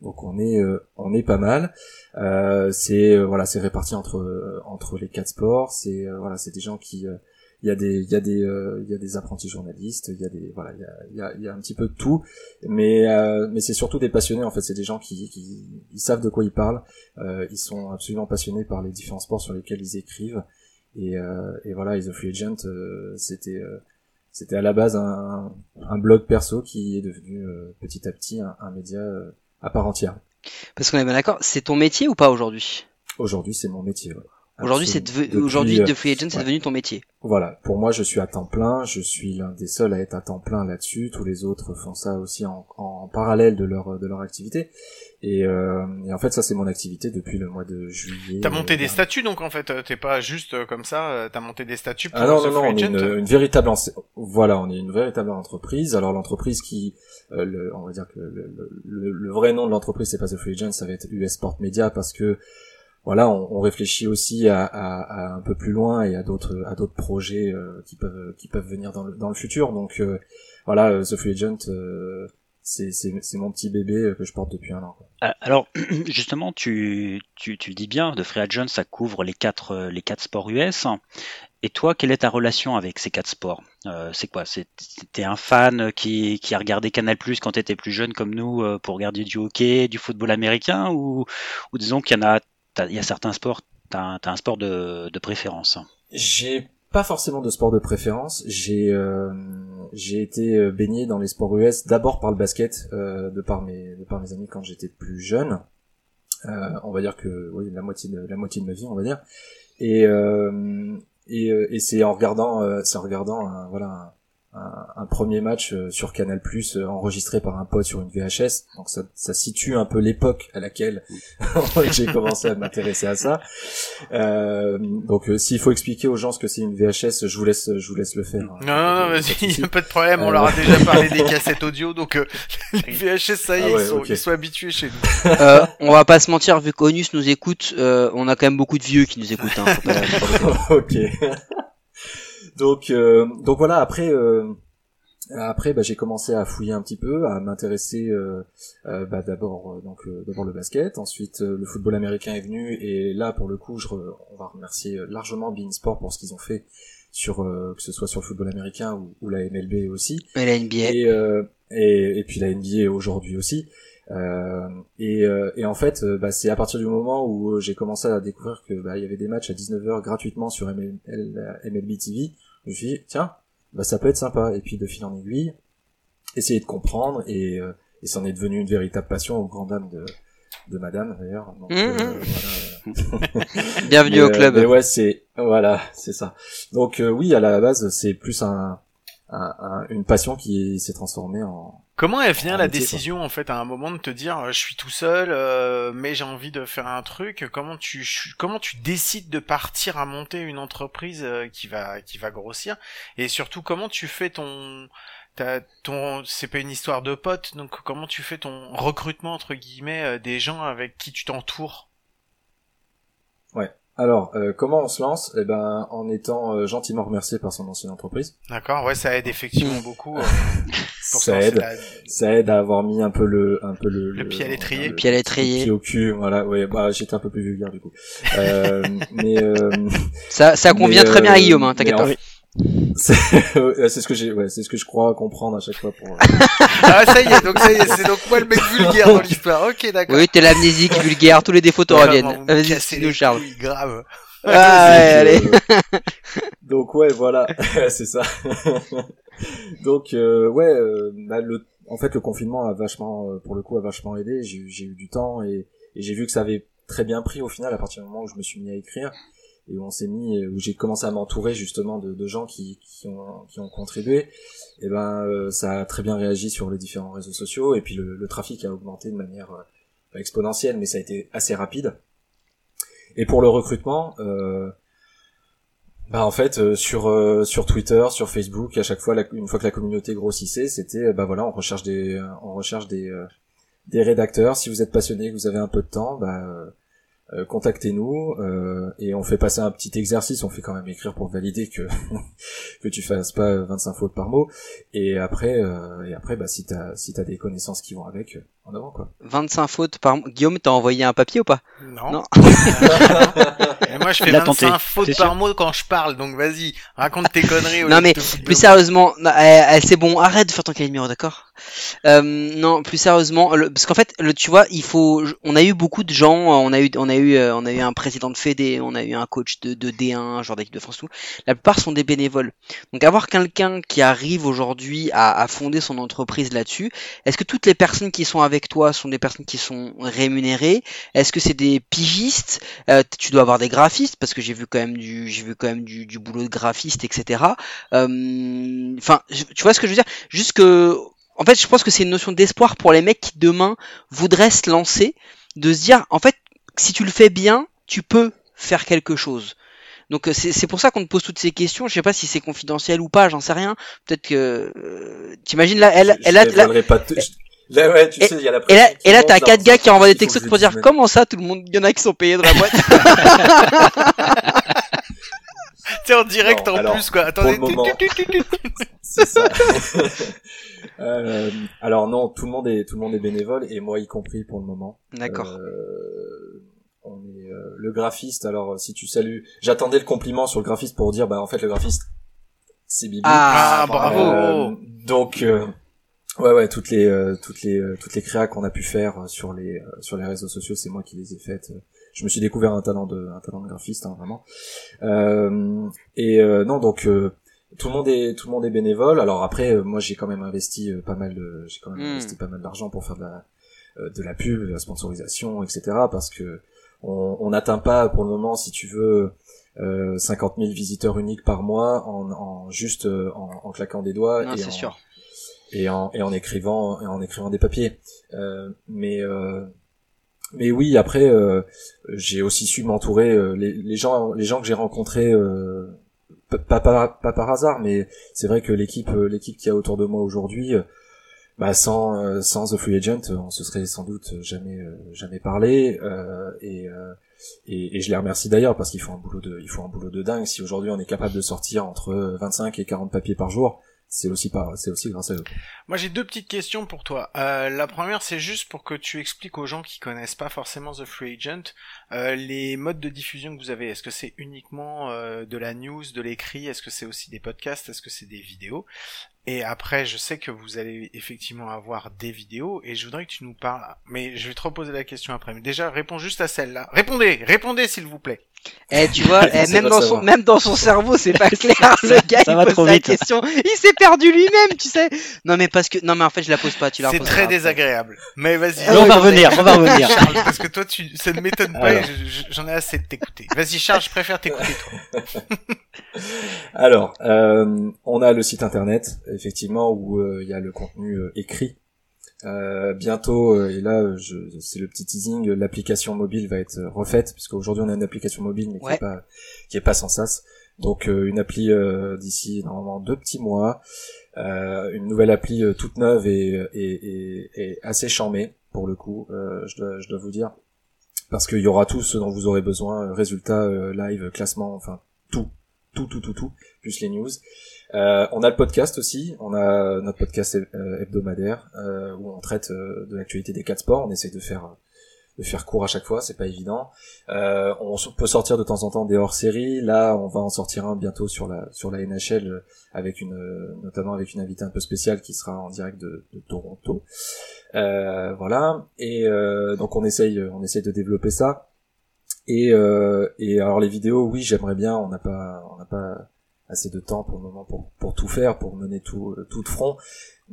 Donc on est euh, on est pas mal. Euh, c'est euh, voilà, c'est réparti entre entre les quatre sports, c'est euh, voilà, c'est des gens qui euh, il y a des il y a des euh, il y a des apprentis journalistes, il y a des voilà, il y a il y a, il y a un petit peu de tout, mais euh, mais c'est surtout des passionnés en fait, c'est des gens qui qui ils savent de quoi ils parlent, euh, ils sont absolument passionnés par les différents sports sur lesquels ils écrivent et euh, et voilà, Is a Free Agent euh, c'était euh, c'était à la base un, un blog perso qui est devenu euh, petit à petit un, un média euh, à part entière. Parce qu'on est bien d'accord, c'est ton métier ou pas aujourd'hui? Aujourd'hui, c'est mon métier. ouais. Aujourd'hui, c'est deve- Depuis, aujourd'hui euh, The Free Agent, c'est ouais. devenu ton métier. Voilà, pour moi je suis à temps plein, je suis l'un des seuls à être à temps plein là-dessus, tous les autres font ça aussi en, en parallèle de leur de leur activité. Et, euh, et en fait ça c'est mon activité depuis le mois de juillet. T'as monté euh, des statuts donc en fait, euh, t'es pas juste euh, comme ça, euh, t'as monté des statuts pour Ah non The non non, Free on est une, une véritable voilà, on est une véritable entreprise. Alors l'entreprise qui euh, le, on va dire que le, le- le- le vrai nom de l'entreprise c'est pas The Free Agent, ça va être US Sport Media parce que voilà, on, on réfléchit aussi à, à- à un peu plus loin et à d'autres à d'autres projets euh, qui peuvent qui peuvent venir dans le dans le futur. Donc euh, voilà, euh, The Free Agent, euh, c'est c'est mon petit bébé euh, que je porte depuis un an. Ah, Alors, justement, tu, tu, tu dis bien, de Free Agent, ça couvre les quatre, euh, les quatre sports US. Et toi, quelle est ta relation avec ces quatre sports? Euh, C'est quoi? T'es un fan qui, qui a regardé Canal Plus quand t'étais plus jeune comme nous euh, pour regarder du hockey, du football américain? Ou, ou disons qu'il y en a, il y a certains sports, t'as t'as un sport de, de préférence J'ai pas forcément de sport de préférence. J'ai euh, j'ai été euh, baigné dans les sports US d'abord par le basket, euh, de par mes de par mes amis quand j'étais plus jeune. Euh, on va dire que oui la moitié de la moitié de ma vie on va dire. Et euh, et, euh, et c'est en regardant c'est en regardant voilà un, premier match euh, sur Canal Plus enregistré par un pote sur une VHS donc ça, ça situe un peu l'époque à laquelle j'ai commencé à m'intéresser à ça euh, donc euh, s'il faut expliquer aux gens ce que c'est une VHS, je vous laisse, je vous laisse le faire. hein. Non, non, non, vas-y, y a pas de problème, on Euh, leur a déjà parlé des cassettes audio, donc euh, les VHS, ça y est, Ah ouais, ils, sont, ils sont habitués chez nous. Euh, on va pas se mentir, vu qu'Onus nous écoute, euh, on a quand même beaucoup de vieux qui nous écoutent. Hein, pas- ok. Donc, euh, donc voilà. Après, euh, après, bah, j'ai commencé à fouiller un petit peu, à m'intéresser. euh, euh, bah, d'abord, euh, donc euh, d'abord le basket. Ensuite, euh, le football américain est venu, et là, pour le coup, je, re- on va remercier largement Bein Sport pour ce qu'ils ont fait sur euh, que ce soit sur le football américain ou, ou la MLB aussi. Mais la NBA. et, euh, et, et puis la NBA aujourd'hui aussi. Euh, et, euh, et en fait, bah, c'est à partir du moment où j'ai commencé à découvrir que bah, il y avait des matchs à 19h gratuitement sur ML, MLB TV, je me suis dit tiens, bah, ça peut être sympa. Et puis de fil en aiguille, essayer de comprendre et, euh, et c'en est devenu une véritable passion aux grandes dames de, de Madame d'ailleurs. Donc, Mhm. voilà, Bienvenue mais, au euh, club. mais ouais, c'est voilà, c'est ça. Donc euh, oui, à la base, c'est plus un, un- un- une passion qui s'est transformée en Comment elle vient En la métier, quoi. décision en fait à un moment de te dire euh, je suis tout seul euh, mais j'ai envie de faire un truc comment tu comment tu décides de partir à monter une entreprise euh, qui va qui va grossir? Et surtout comment tu fais ton t'as- ton c'est pas une histoire de potes donc comment tu fais ton recrutement entre guillemets euh, des gens avec qui tu t'entoures? Alors, euh, comment on se lance Eh ben, en étant euh, gentiment remercié par son ancienne entreprise. D'accord, ouais, ça aide effectivement beaucoup. euh, pour Ça aide. la- Ça aide à avoir mis un peu le, un peu le, Le pied à l'étrier. le Pied à l'étrier. pied au cul. Voilà. Ouais. Bah, j'étais un peu plus vulgaire du coup. Euh, mais euh, Ça, ça convient mais, très bien à euh, Guillaume, hein, t'inquiète en pas. fait, C'est c'est ce que j'ai, ouais, c'est ce que je crois comprendre à chaque fois pour. Ah, ça y est, donc ça y est, c'est donc moi le mec vulgaire dans l'histoire. Ok, d'accord. Oui, t'es l'amnésique, vulgaire, tous les défauts te reviennent. Vas-y, dis-nous les Charles. couilles, grave. Ah, ouais, allez. Euh, donc ouais, voilà, c'est ça. donc euh, ouais, euh, bah, le, en fait, le confinement a vachement, euh, pour le coup, a vachement aidé. J'ai, eu- j'ai eu du temps et, et j'ai vu que ça avait très bien pris au final à partir du moment où je me suis mis à écrire et où on s'est mis, où j'ai commencé à m'entourer justement de, de gens qui, qui ont, qui ont contribué. Et ben, euh, ça a très bien réagi sur les différents réseaux sociaux et puis le, le trafic a augmenté de manière euh, exponentielle, mais ça a été assez rapide. Et pour le recrutement, euh, bah en fait euh, sur euh, sur Twitter, sur Facebook, à chaque fois une fois que la communauté grossissait, c'était euh, bah voilà, on recherche des euh, on recherche des euh, des rédacteurs. Si vous êtes passionné, que vous avez un peu de temps, bah euh, euh, contactez-nous euh, et on fait passer un petit exercice. On fait quand même écrire pour valider que que tu fasses pas 25 fautes par mot. Et après euh, et après bah si t'as si t'as des connaissances qui vont avec, euh, en avant quoi. 25 fautes par mois. Guillaume, t'as envoyé un papier ou pas? Non. Non. Et moi, je fais Il a 25 tenté, fautes c'est par mot quand je parle, donc vas-y, raconte tes conneries. Non, mais Plus sérieusement, eh, eh, c'est bon, arrête de faire ton cahier de d'accord? Euh, Non, plus sérieusement, le- parce qu'en fait, le, tu vois, il faut, on a eu beaucoup de gens, on a eu, on a eu, euh, on a eu un président de Fédé, on a eu un coach de, de D1, un joueur d'équipe de France, tout. La plupart sont des bénévoles. Donc avoir quelqu'un qui arrive aujourd'hui à, à fonder son entreprise là-dessus, est-ce que toutes les personnes qui sont avec toi sont des personnes qui sont rémunérées? Est-ce que c'est des pigistes? Euh, Tu dois avoir des graphistes parce que j'ai vu quand même du, j'ai vu quand même du, du boulot de graphiste, etc. Euh, Enfin, tu vois ce que je veux dire? Juste que, en fait, je pense que c'est une notion d'espoir pour les mecs qui demain voudraient se lancer, de se dire, en fait, si tu le fais bien, tu peux faire quelque chose. Donc euh, c'est pour ça qu'on te pose toutes ces questions. Je sais pas si c'est confidentiel ou pas, j'en sais rien. Peut-être que euh, t'imagines là, elle, Je- elle je a, là, dévoilerai pas tout- je- Là, ouais, tu Et- sais, il y a la et là, et là t'as quatre gars qui envoient des textos pour dire comment ça, tout le monde, il y en a qui sont payés dans la boîte? T'es en direct Non, en alors, plus, quoi. Attendez. moment. tu- tu- tu- tu- tu- C'est ça. Euh, alors non, tout le monde est tout le monde est bénévole et moi y compris pour le moment. D'accord. Euh, on est euh, le graphiste. Alors si tu salues, j'attendais le compliment sur le graphiste pour dire bah en fait le graphiste c'est Bibi. Ah, Ah, bravo. Euh, donc euh, ouais ouais toutes les euh, toutes les euh, toutes les créas qu'on a pu faire sur les euh, sur les réseaux sociaux, c'est moi qui les ai faites. Je me suis découvert un talent de un talent de graphiste hein, vraiment. Euh, et euh, non donc euh, tout le monde est tout le monde est bénévole. Alors après euh, moi j'ai quand même investi pas mal de j'ai quand même Hmm. investi pas mal d'argent pour faire de la euh, de la pub, de la sponsorisation, etc. Parce que on on n'atteint pas pour le moment si tu veux euh, 50 000 visiteurs uniques par mois en, en juste euh, en, en claquant des doigts Non, et en, sûr. et en et en écrivant et en écrivant des papiers. Euh, mais euh, mais oui, après euh, j'ai aussi su m'entourer euh, les, les gens les gens que j'ai rencontrés euh, pas, pas pas par hasard, mais c'est vrai que l'équipe euh, l'équipe qui a autour de moi aujourd'hui euh, bah sans euh, sans The Free Agent, on se serait sans doute jamais jamais parlé et, et et je les remercie d'ailleurs parce qu'ils font un boulot de ils font un boulot de dingue. Si aujourd'hui on est capable de sortir entre 25 et 40 papiers par jour, c'est aussi pas c'est aussi grâce à eux. Moi, j'ai deux petites questions pour toi. Euh, la première, c'est juste pour que tu expliques aux gens qui connaissent pas forcément The Free Agent euh, les modes de diffusion que vous avez. Est-ce que c'est uniquement euh, de la news, de l'écrit? Est-ce que c'est aussi des podcasts? Est-ce que c'est des vidéos? Et après, je sais que vous allez effectivement avoir des vidéos et je voudrais que tu nous parles. Mais je vais te reposer la question après. Mais déjà, réponds juste à celle-là. Répondez, répondez s'il vous plaît. Eh, tu vois, eh, même dans son, même dans son cerveau, c'est pas clair. Le gars, Ça il va pose trop la question. Il s'est perdu lui-même, tu sais. Non, mais parce que, non, mais en fait, je la pose pas. Tu la C'est très après. désagréable. Mais vas-y. On va revenir, on va revenir. Charles, parce que toi, tu, ça ne m'étonne pas et je- je- j'en ai assez de t'écouter. Vas-y, Charles, je préfère t'écouter, toi. Alors, euh, on a le site internet, effectivement, où euh, il y a le contenu euh, écrit. Euh, bientôt, euh, et là, euh, je, c'est le petit teasing, l'application mobile va être refaite, puisque aujourd'hui on a une application mobile, mais qui est pas qui est pas sans sas. Donc euh, une appli euh, d'ici normalement deux petits mois, euh, une nouvelle appli euh, toute neuve et, et, et, et assez charmée pour le coup, euh, je, dois, je dois vous dire, parce qu'il y aura tout ce dont vous aurez besoin, résultats, live, classement, enfin tout, tout, tout, tout, tout, plus les news. Euh, on a le podcast aussi, on a notre podcast euh, hebdomadaire euh, où on traite euh, de l'actualité des quatre sports. On essaie de faire de faire court à chaque fois, c'est pas évident. On peut sortir de temps en temps des hors-séries. Là, on va en sortir un bientôt sur la sur la NHL avec une notamment avec une invitée un peu spéciale qui sera en direct de, Toronto. Voilà. Et donc on essaye on essaye de développer ça. Et et alors les vidéos, oui, j'aimerais bien. On n'a pas on n'a pas assez de temps pour le moment pour pour tout faire, pour mener tout tout de front.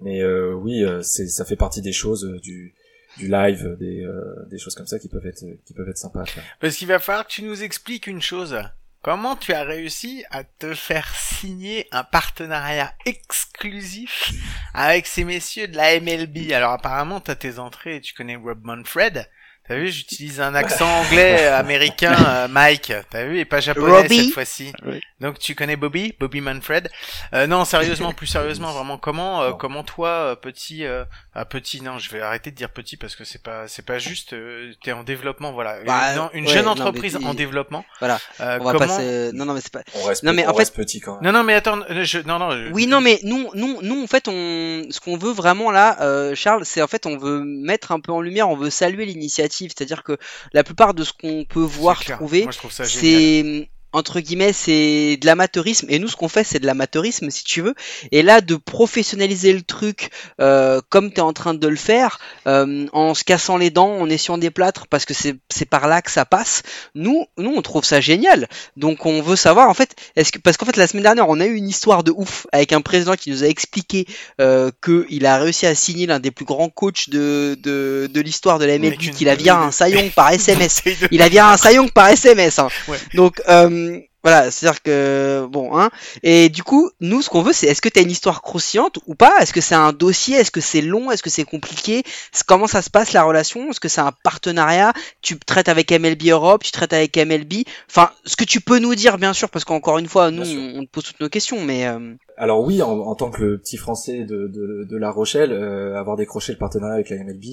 Mais euh, oui, euh, c'est ça fait partie des choses euh, du du live, des euh, des choses comme ça qui peuvent être qui peuvent être sympas. Parce qu'il va falloir que tu nous expliques une chose. Comment tu as réussi à te faire signer un partenariat exclusif avec ces messieurs de la MLB Alors apparemment, t'as tes entrées tu connais Rob Manfred. T'as vu, j'utilise un accent anglais américain, euh, Mike. T'as vu, et pas japonais Robbie cette fois-ci. Oui. Donc tu connais Bobby, Bobby Manfred. Euh, non, sérieusement, plus sérieusement, vraiment, comment, euh, comment toi, euh, petit, euh, ah, petit, non, je vais arrêter de dire petit parce que c'est pas, c'est pas juste. euh, T'es en développement, voilà. Bah, une, non, une ouais, jeune non, mais entreprise puis- en développement. Voilà. Euh, On va comment... passer. Non, non, mais c'est pas. On reste, Non, mais on en reste petit quand même. Non, non, mais attends, je, non, non. je- Oui, non, mais nous, nous, nous, en fait, on, ce qu'on veut vraiment là, euh, Charles, c'est en fait, on veut mettre un peu en lumière, on veut saluer l'initiative. C'est-à-dire que la plupart de ce qu'on peut voir trouver, c'est entre guillemets, c'est de l'amateurisme. Et nous, ce qu'on fait, c'est de l'amateurisme, si tu veux. Et là, de professionnaliser le truc, euh, comme tu es en train de le faire, euh, en se cassant les dents, en essayant des plâtres, parce que c'est c'est par là que ça passe. Nous, nous, on trouve ça génial. Donc, on veut savoir, en fait, est-ce que parce qu'en fait, la semaine dernière, on a eu une histoire de ouf avec un président qui nous a expliqué euh, que il a réussi à signer l'un des plus grands coachs de de, de l'histoire de la MLB, qu'il a viré bouteille un saillon par SMS. Il a viré un saillon par SMS. Hein. Ouais. Donc euh, voilà, c'est-à-dire que bon, hein. Et du coup, nous, ce qu'on veut, c'est est-ce que t'as une histoire croustillante ou pas? Est-ce que c'est un dossier? Est-ce que c'est long? Est-ce que c'est compliqué? Comment ça se passe la relation? Est-ce que c'est un partenariat? Tu traites avec MLB Europe Tu traites avec MLB Enfin, ce que tu peux nous dire, bien sûr, parce qu'encore une fois, nous, on, on te pose toutes nos questions, mais euh, Alors oui, en, en tant que petit Français de, de, de La Rochelle, euh, avoir décroché le partenariat avec la MLB,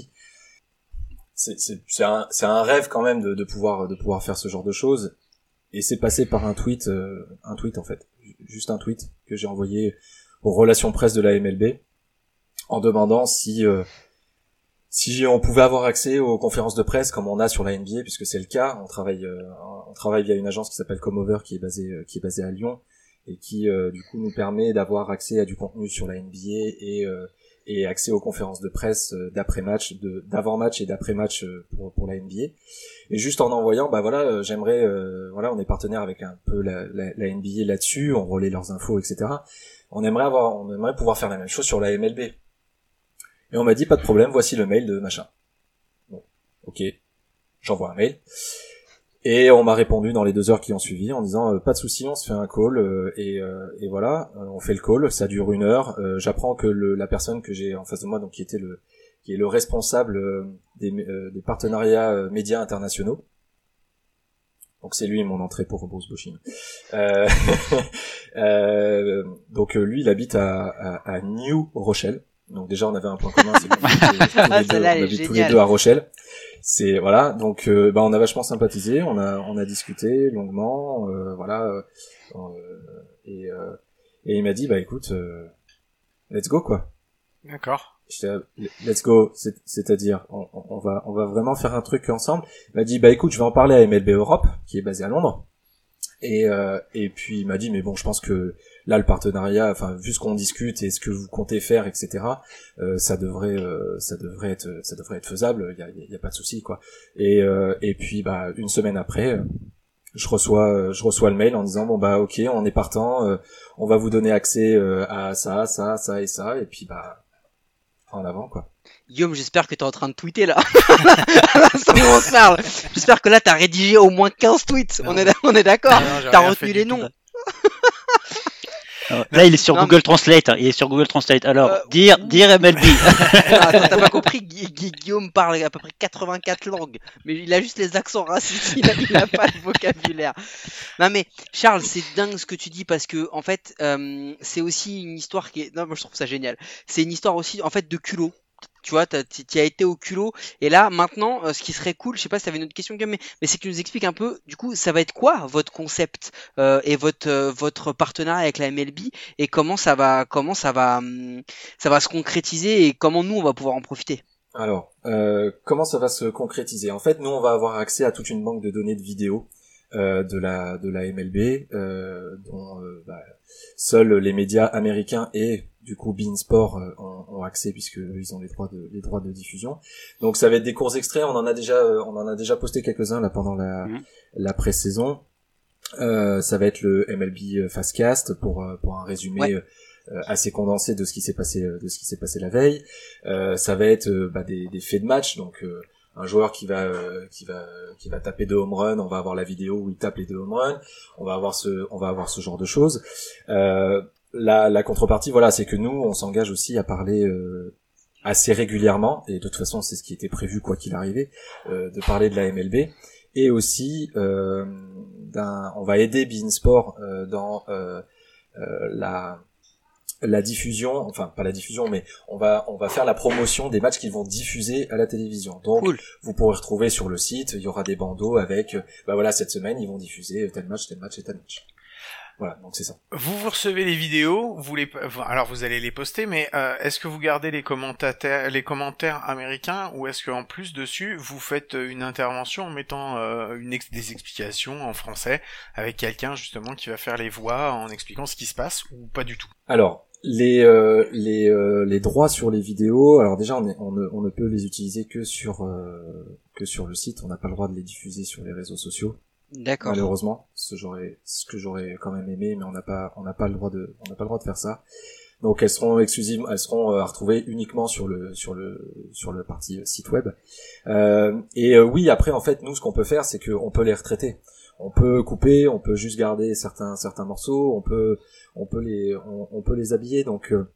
c'est un, un rêve quand même de, de pouvoir de pouvoir faire ce genre de choses. Et c'est passé par un tweet, euh, un tweet en fait, Ju- juste un tweet que j'ai envoyé aux relations presse de la MLB en demandant si euh, si on pouvait avoir accès aux conférences de presse comme on a sur la NBA, puisque c'est le cas. On travaille euh, on travaille via une agence qui s'appelle Comover qui est basée euh, qui est basée à Lyon et qui euh, du coup nous permet d'avoir accès à du contenu sur la NBA et euh, et accès aux conférences de presse euh, d'après match, de d'avant match et d'après match euh, pour pour la NBA. Et juste en envoyant, bah voilà, euh, j'aimerais, euh, voilà, on est partenaire avec un peu la, la, la NBA là-dessus, on relaie leurs infos, etc. On aimerait avoir, on aimerait pouvoir faire la même chose sur la MLB. Et on m'a dit pas de problème, voici le mail de machin. Bon, ok, j'envoie un mail. Et on m'a répondu dans les deux heures qui ont suivi en disant euh, pas de souci, on se fait un call euh, et, euh, et voilà, euh, on fait le call, ça dure une heure. Euh, J'apprends que le, la personne que j'ai en face de moi, donc qui était le qui est le responsable euh, des, euh, des partenariats médias internationaux. Donc c'est lui mon entrée pour Bruce Bochin. Euh, euh, donc lui il habite à, à, à New Rochelle. Donc déjà on avait un point commun, c'est qu'on habite tous les deux à Rochelle. C'est voilà, donc euh, bah on a vachement sympathisé, on a on a discuté longuement, euh, voilà, euh, euh, et euh, et il m'a dit bah écoute, euh, let's go quoi. D'accord. Let's go, c'est- c'est-à-dire on- on va on va vraiment faire un truc ensemble. Il m'a dit bah écoute, je vais en parler à MLB Europe qui est basé à Londres. Et euh, et puis il m'a dit mais bon, je pense que là le partenariat, enfin vu ce qu'on discute et ce que vous comptez faire, etc. euh, ça devrait euh, ça devrait être ça devrait être faisable. Il y a, y a pas de souci quoi. Et euh, et puis bah une semaine après. euh, je reçois je reçois le mail en disant bon bah ok on est partant euh, on va vous donner accès euh, à ça ça ça et ça et puis bah en avant quoi Guillaume, j'espère que t'es en train de tweeter là. à l'instant où on se parle. J'espère que là, t'as rédigé au moins 15 tweets. On est, on est d'accord. T'as retenu les noms. Là, il est sur Non, Google Translate. hein, Il est sur Google Translate. Alors, Euh, dire, dire MLB. Attends, t'as pas compris, Gui- Gui- Guillaume parle à peu près 84 langues, mais il a juste les accents racistes, il a, il a pas le vocabulaire. Non mais Charles, c'est dingue ce que tu dis parce que en fait, euh, c'est aussi une histoire qui est. Non, moi je trouve ça génial. C'est une histoire aussi en fait de culot. Tu vois, t'y as été au culot. Et là, maintenant, euh, ce qui serait cool, je sais pas si t'avais une autre question, mais, mais c'est que tu nous expliques un peu, du coup, ça va être quoi votre concept euh, et votre euh, votre partenariat avec la MLB et comment ça va comment ça va hum, ça va se concrétiser et comment nous on va pouvoir en profiter? Alors, comment ça va se concrétiser? En fait, nous, on va avoir accès à toute une banque de données de vidéos de la de la MLB, dont bah, seuls les médias américains et du coup Beansport euh, ont, ont accès puisque eux, ils ont les droits de les droits de diffusion. Donc, ça va être des courts extraits. On en a déjà euh, on en a déjà posté quelques uns là pendant la Mhm. la pré-saison. Euh, ça va être le MLB Fastcast pour euh, pour un résumé Ouais. euh, assez condensé de ce qui s'est passé euh, de ce qui s'est passé la veille. Euh, ça va être euh, bah, des, des faits de match, donc euh, un joueur qui va euh, qui va qui va taper deux home runs, on va avoir la vidéo où il tape les deux home runs, on va avoir ce on va avoir ce genre de choses. Euh, la, la contrepartie, voilà, c'est que nous on s'engage aussi à parler euh, assez régulièrement et de toute façon c'est ce qui était prévu quoi qu'il arrivait, euh, de parler de la MLB et aussi euh, on va aider Beansport euh, dans euh, euh, la la diffusion, enfin pas la diffusion, mais on va on va faire la promotion des matchs qu'ils vont diffuser à la télévision. Donc Cool. vous pourrez retrouver sur le site, il y aura des bandeaux avec, bah voilà cette semaine ils vont diffuser tel match, tel match et tel match. Voilà, donc c'est ça. Vous vous recevez les vidéos, vous les, alors vous allez les poster, mais euh, est-ce que vous gardez les commentateurs, les commentaires américains, ou est-ce que en plus dessus vous faites euh, une intervention en mettant euh, une ex- des explications en français avec quelqu'un justement qui va faire les voix en expliquant ce qui se passe ou pas du tout? Alors, les, euh, les, euh, les droits sur les vidéos, alors déjà on, est- on, ne, on ne peut les utiliser que sur, euh, que sur le site, on n'a pas le droit de les diffuser sur les réseaux sociaux, D'accord. malheureusement, ce, ce que j'aurais quand même aimé, mais on n'a pas, on n'a pas le droit de, on n'a pas le droit de faire ça. Donc elles seront exclusives, elles seront euh, à retrouver uniquement sur le sur le sur le parti euh, site web. Euh, et euh, oui, après en fait, nous ce qu'on peut faire, c'est qu'on peut les retraiter. On peut couper, on peut juste garder certains certains morceaux, on peut on peut les on, peut les habiller. Donc euh,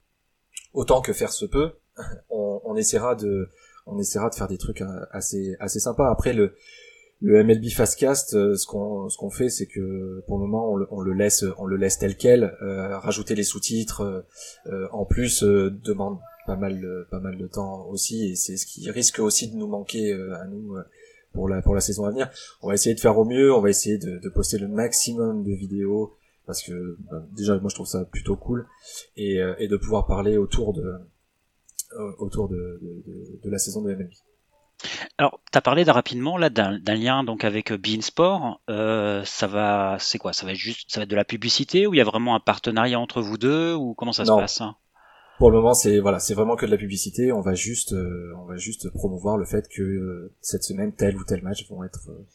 autant que faire se peut, on, on essaiera de on essaiera de faire des trucs euh, assez assez sympas. Après le le MLB Fastcast, euh, ce qu'on ce qu'on fait, c'est que pour le moment on le, on le laisse on le laisse tel quel. Euh, rajouter les sous-titres euh, euh, en plus euh, demande pas mal de- pas mal de temps aussi et c'est ce qui risque aussi de nous manquer euh, à nous pour la pour la saison à venir. On va essayer de faire au mieux, on va essayer de, de poster le maximum de vidéos parce que bah, déjà moi je trouve ça plutôt cool et, et de pouvoir parler autour de autour de, de, de la saison de MLB. Alors, tu as parlé de- rapidement là d'un lien donc avec euh, Beansport. Euh, ça va, c'est quoi? Ça va être juste, ça va être de la publicité ou il y a vraiment un partenariat entre vous deux ou comment ça Non. se passe hein? Pour le moment, c'est voilà, c'est vraiment que de la publicité. On va juste, euh, on va juste promouvoir le fait que euh, cette semaine tel ou tel match vont être euh,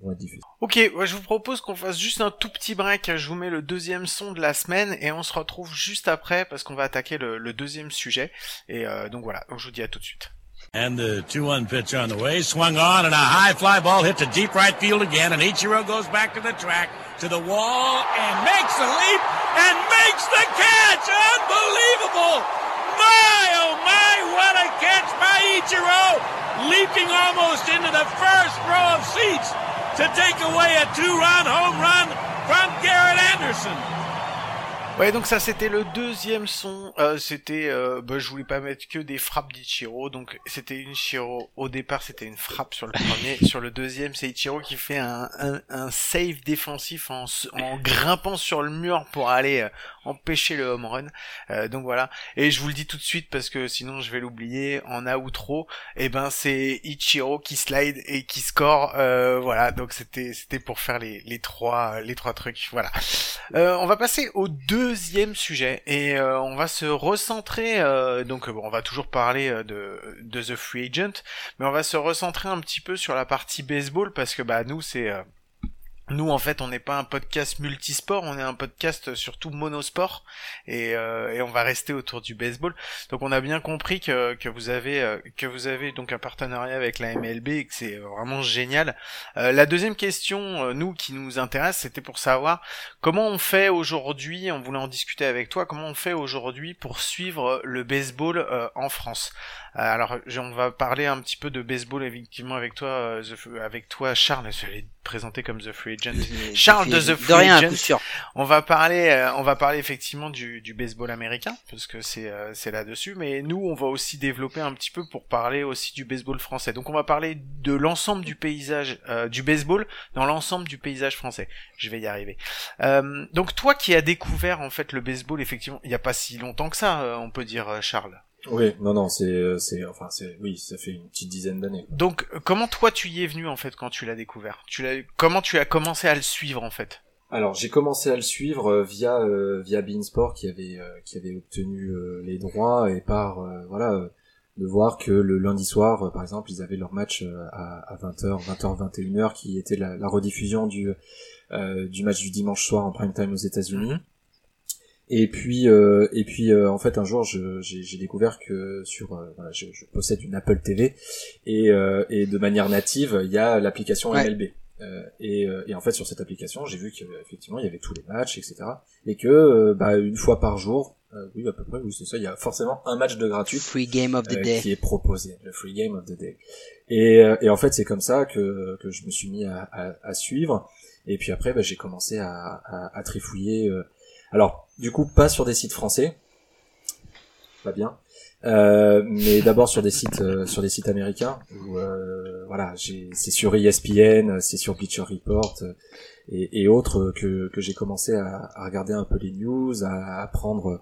vont être diffusés. Ok, ouais, je vous propose qu'on fasse juste un tout petit break. Je vous mets le deuxième son de la semaine et on se retrouve juste après parce qu'on va attaquer le, le deuxième sujet. Et euh, donc voilà, donc je vous dis à tout de suite. And the 2-1 pitch on the way. Swung on and a high fly ball hit to deep right field again. And Ichiro goes back to the track, to the wall, and makes the leap and makes the catch. Unbelievable! My, oh my, what a catch by Ichiro! Leaping almost into the first row of seats to take away a two-run home run from Garrett Anderson. Ouais, donc ça c'était le deuxième son. Euh, c'était, euh, bah, je voulais pas mettre que des frappes d'Ichiro, donc c'était une Ichiro. Au départ, c'était une frappe sur le premier. sur le deuxième, c'est Ichiro qui fait un, un, un save défensif en, en grimpant sur le mur pour aller euh, empêcher le home run. Euh, donc voilà. Et je vous le dis tout de suite parce que sinon je vais l'oublier. En outro, et ben c'est Ichiro qui slide et qui score. Euh, voilà. Donc c'était c'était pour faire les les trois les trois trucs. Voilà. Euh, on va passer au deuxième sujet et euh, on va se recentrer. euh, donc bon, on va toujours parler euh, de de the free agent, mais on va se recentrer un petit peu sur la partie baseball parce que bah nous c'est nous en fait on n'est pas un podcast multisport, on est un podcast surtout monosport et, euh, on va rester autour du baseball. Donc on a bien compris que, que vous avez euh, que vous avez donc un partenariat avec la MLB et que c'est vraiment génial. Euh, la deuxième question, nous qui nous intéresse, c'était pour savoir comment on fait aujourd'hui. On voulait en discuter avec toi. Comment on fait aujourd'hui pour suivre le baseball en France alors, je- on va parler un petit peu de baseball effectivement avec toi, euh, The- avec toi, Charles. Je vais te présenter comme The Free Agent. Charles de The de Free rien, Agent. coup sûr. On va parler, euh, on va parler effectivement du, du baseball américain parce que c'est euh, c'est là-dessus. Mais nous, on va aussi développer un petit peu pour parler aussi du baseball français. Donc, on va parler de l'ensemble du paysage euh, du baseball dans l'ensemble du paysage français. Je vais y arriver. Euh, donc, toi qui as découvert en fait le baseball effectivement, il n'y a pas si longtemps que ça, euh, on peut dire, euh, Charles. Oui, non, non, c'est, euh, c'est, enfin, c'est, oui, ça fait une petite dizaine d'années. Donc, euh, comment toi tu y es venu en fait quand tu l'as découvert? Tu l'as, comment tu as commencé à le suivre en fait? Alors, j'ai commencé à le suivre euh, via euh, via Beansport qui avait euh, qui avait obtenu euh, les droits et par euh, voilà de voir que le lundi soir, par exemple, ils avaient leur match à, à 20h, 20h, 21h, qui était la, la rediffusion du euh, du match du dimanche soir en prime time aux États-Unis. Et puis, euh, et puis, euh, en fait, un jour, j'ai découvert que sur, euh, voilà, je, je possède une Apple TV et, euh, et de manière native, il y a l'application Ouais. MLB. Euh, et, euh, et en fait, sur cette application, j'ai vu qu'effectivement, il y avait tous les matchs, etc. Et que, bah, une fois par jour, euh, oui, à peu près, oui, c'est ça, il y a forcément un match de gratuit Free game of the day. qui est proposé, le free game of the day. Et, euh, et en fait, c'est comme ça que, que je me suis mis à, à, à suivre. Et puis après, bah, j'ai commencé à, à, à trifouiller. euh, Alors, du coup, pas sur des sites français, pas bien, euh, mais d'abord sur des sites euh, sur des sites américains. Euh, voilà, c'est sur ESPN, c'est sur Bleacher Report et, autres que, j'ai commencé à, regarder un peu les news, à apprendre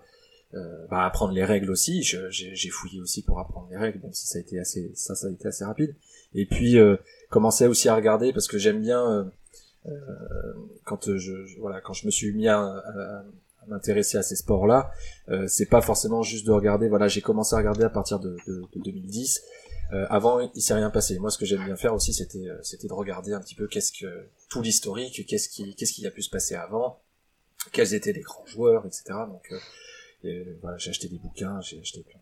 bah, apprendre les règles aussi. J'ai fouillé aussi pour apprendre les règles, même si ça a été assez, ça, ça a été assez rapide. Et puis commencer aussi à regarder parce que j'aime bien quand je, je- voilà quand je me suis mis à, à- m'intéresser à ces sports-là, euh, c'est pas forcément juste de regarder. Voilà, j'ai commencé à regarder à partir de, de, de 2010. Euh, avant, il s'est rien passé. Moi, ce que j'aime bien faire aussi, c'était euh, c'était de regarder un petit peu qu'est-ce que tout l'historique, qu'est-ce qui qu'est-ce qui a pu se passer avant, quels étaient les grands joueurs, etc. Donc euh, voilà, j'ai acheté des bouquins, j'ai acheté plein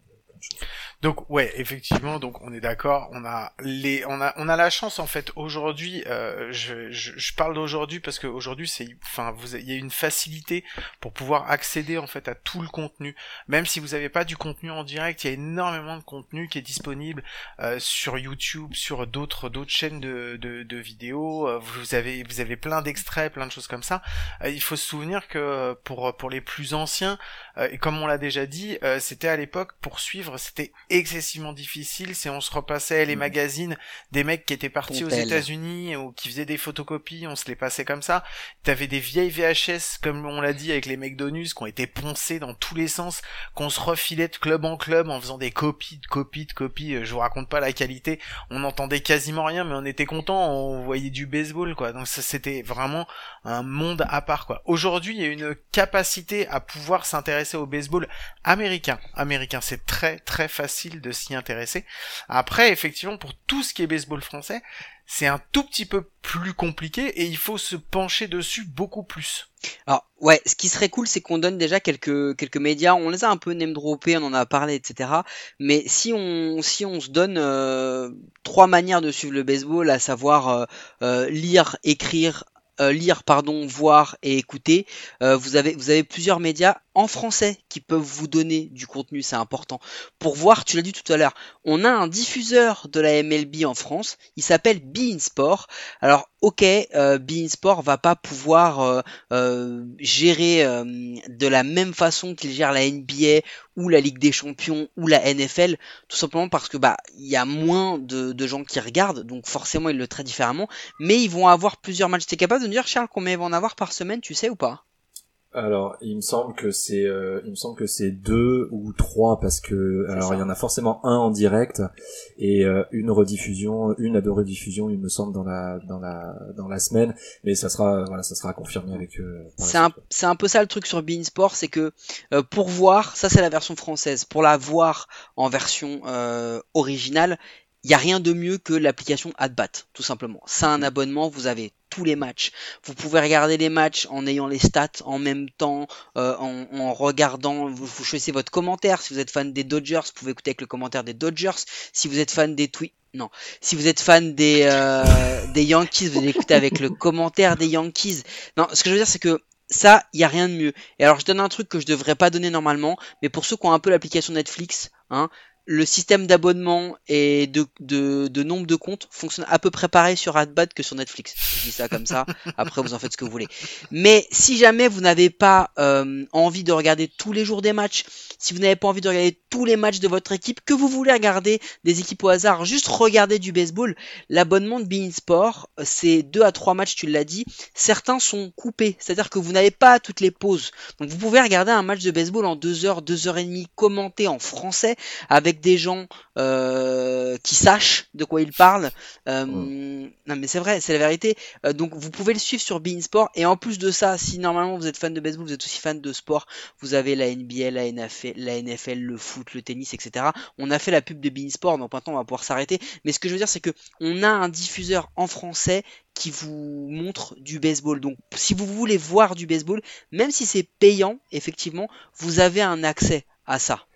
Donc ouais, effectivement, donc on est d'accord, on a les, on a, on a la chance en fait aujourd'hui. euh, je, je, parle d'aujourd'hui parce que aujourd'hui c'est, enfin, vous, il y a une facilité pour pouvoir accéder en fait à tout le contenu. Même si vous n'avez pas du contenu en direct, il y a énormément de contenu qui est disponible euh, sur YouTube, sur d'autres, d'autres chaînes de, de, de vidéos. Euh, Vous avez, vous avez plein d'extraits, plein de choses comme ça. Euh, il faut se souvenir que pour pour les plus anciens, et comme on l'a déjà dit, euh, c'était à l'époque pour suivre, c'était excessivement difficile. C'est on se repassait les Mhm. magazines des mecs qui étaient partis aux. États-Unis ou qui faisaient des photocopies, on se les passait comme ça. T'avais des vieilles VHS, comme on l'a dit avec les mecs d'ONUS, qui ont été poncés dans tous les sens, qu'on se refilait de club en club en faisant des copies, de copies, de copies. Euh, Je vous raconte pas la qualité. On entendait quasiment rien, mais on était content. On voyait du baseball, quoi. Donc ça, c'était vraiment un monde à part, quoi. Aujourd'hui, il y a une capacité à pouvoir s'intéresser au baseball américain. Américain, c'est très très facile de s'y intéresser. Après, effectivement, pour tout ce qui est baseball français, c'est un tout petit peu plus compliqué et il faut se pencher dessus beaucoup plus. Alors ouais, ce qui serait cool, c'est qu'on donne déjà quelques quelques médias. On les a un peu name droppés, on en a parlé, etc. Mais si on si on se donne euh, trois manières de suivre le baseball, à savoir euh, euh, lire, écrire, lire pardon, voir et écouter, vous avez vous avez plusieurs médias en français qui peuvent vous donner du contenu, c'est important. Pour voir, tu l'as dit tout à l'heure, on a un diffuseur de la MLB en France, il s'appelle Bein Sport. Alors ok, euh, Bein Sport va pas pouvoir euh, euh, gérer euh, de la même façon qu'il gère la NBA ou la Ligue des Champions ou la NFL, tout simplement parce que bah il y a moins de, de gens qui regardent, donc forcément ils le traitent différemment, mais ils vont avoir plusieurs matchs. T'es capable de me dire Charles combien ils vont en avoir par semaine, tu sais ou pas? Alors, il me semble que c'est, euh, il me semble que c'est deux ou trois parce que, alors ça. il y en a forcément un en direct et euh, une rediffusion, une à deux rediffusions, il me semble dans la dans la dans la semaine, mais ça sera, voilà, ça sera confirmé avec. euh, C'est un, c'est un peu ça le truc sur Bein Sport, c'est que euh, pour voir, ça c'est la version française, pour la voir en version euh, originale, il n'y a rien de mieux que l'application AdBat, tout simplement. C'est un abonnement, vous avez tous les matchs. Vous pouvez regarder les matchs en ayant les stats en même temps, euh, en, en regardant, vous, vous choisissez votre commentaire. Si vous êtes fan des Dodgers, vous pouvez écouter avec le commentaire des Dodgers. Si vous êtes fan des tweets, non. Si vous êtes fan des, euh, des Yankees, vous allez écouter avec le commentaire des Yankees. Non, ce que je veux dire, c'est que ça, il y a rien de mieux. Et alors, je donne un truc que je devrais pas donner normalement, mais pour ceux qui ont un peu l'application Netflix, hein, le système d'abonnement et de, de, de nombre de comptes fonctionne à peu près pareil sur Adbad que sur Netflix. Je dis ça comme ça. Après, vous en faites ce que vous voulez. Mais si jamais vous n'avez pas euh, envie de regarder tous les jours des matchs, si vous n'avez pas envie de regarder tous les matchs de votre équipe, que vous voulez regarder des équipes au hasard, juste regarder du baseball, l'abonnement de Bein Sport, c'est deux à trois matchs, tu l'as dit. Certains sont coupés, c'est-à-dire que vous n'avez pas toutes les pauses. Donc vous pouvez regarder un match de baseball en deux heures, deux heures et demie, commenté en français avec des gens euh, qui sachent de quoi ils parlent. Euh, Non mais c'est vrai, c'est la vérité. Euh, donc vous pouvez le suivre sur Bein Sport et en plus de ça, si normalement vous êtes fan de baseball, vous êtes aussi fan de sport, vous avez la NBA, la NFL, la NFL, le foot, le tennis, etc. On a fait la pub de Bein Sport, donc maintenant on va pouvoir s'arrêter. Mais ce que je veux dire, c'est que on a un diffuseur en français qui vous montre du baseball. Donc si vous voulez voir du baseball, même si c'est payant, effectivement, vous avez un accès à ça.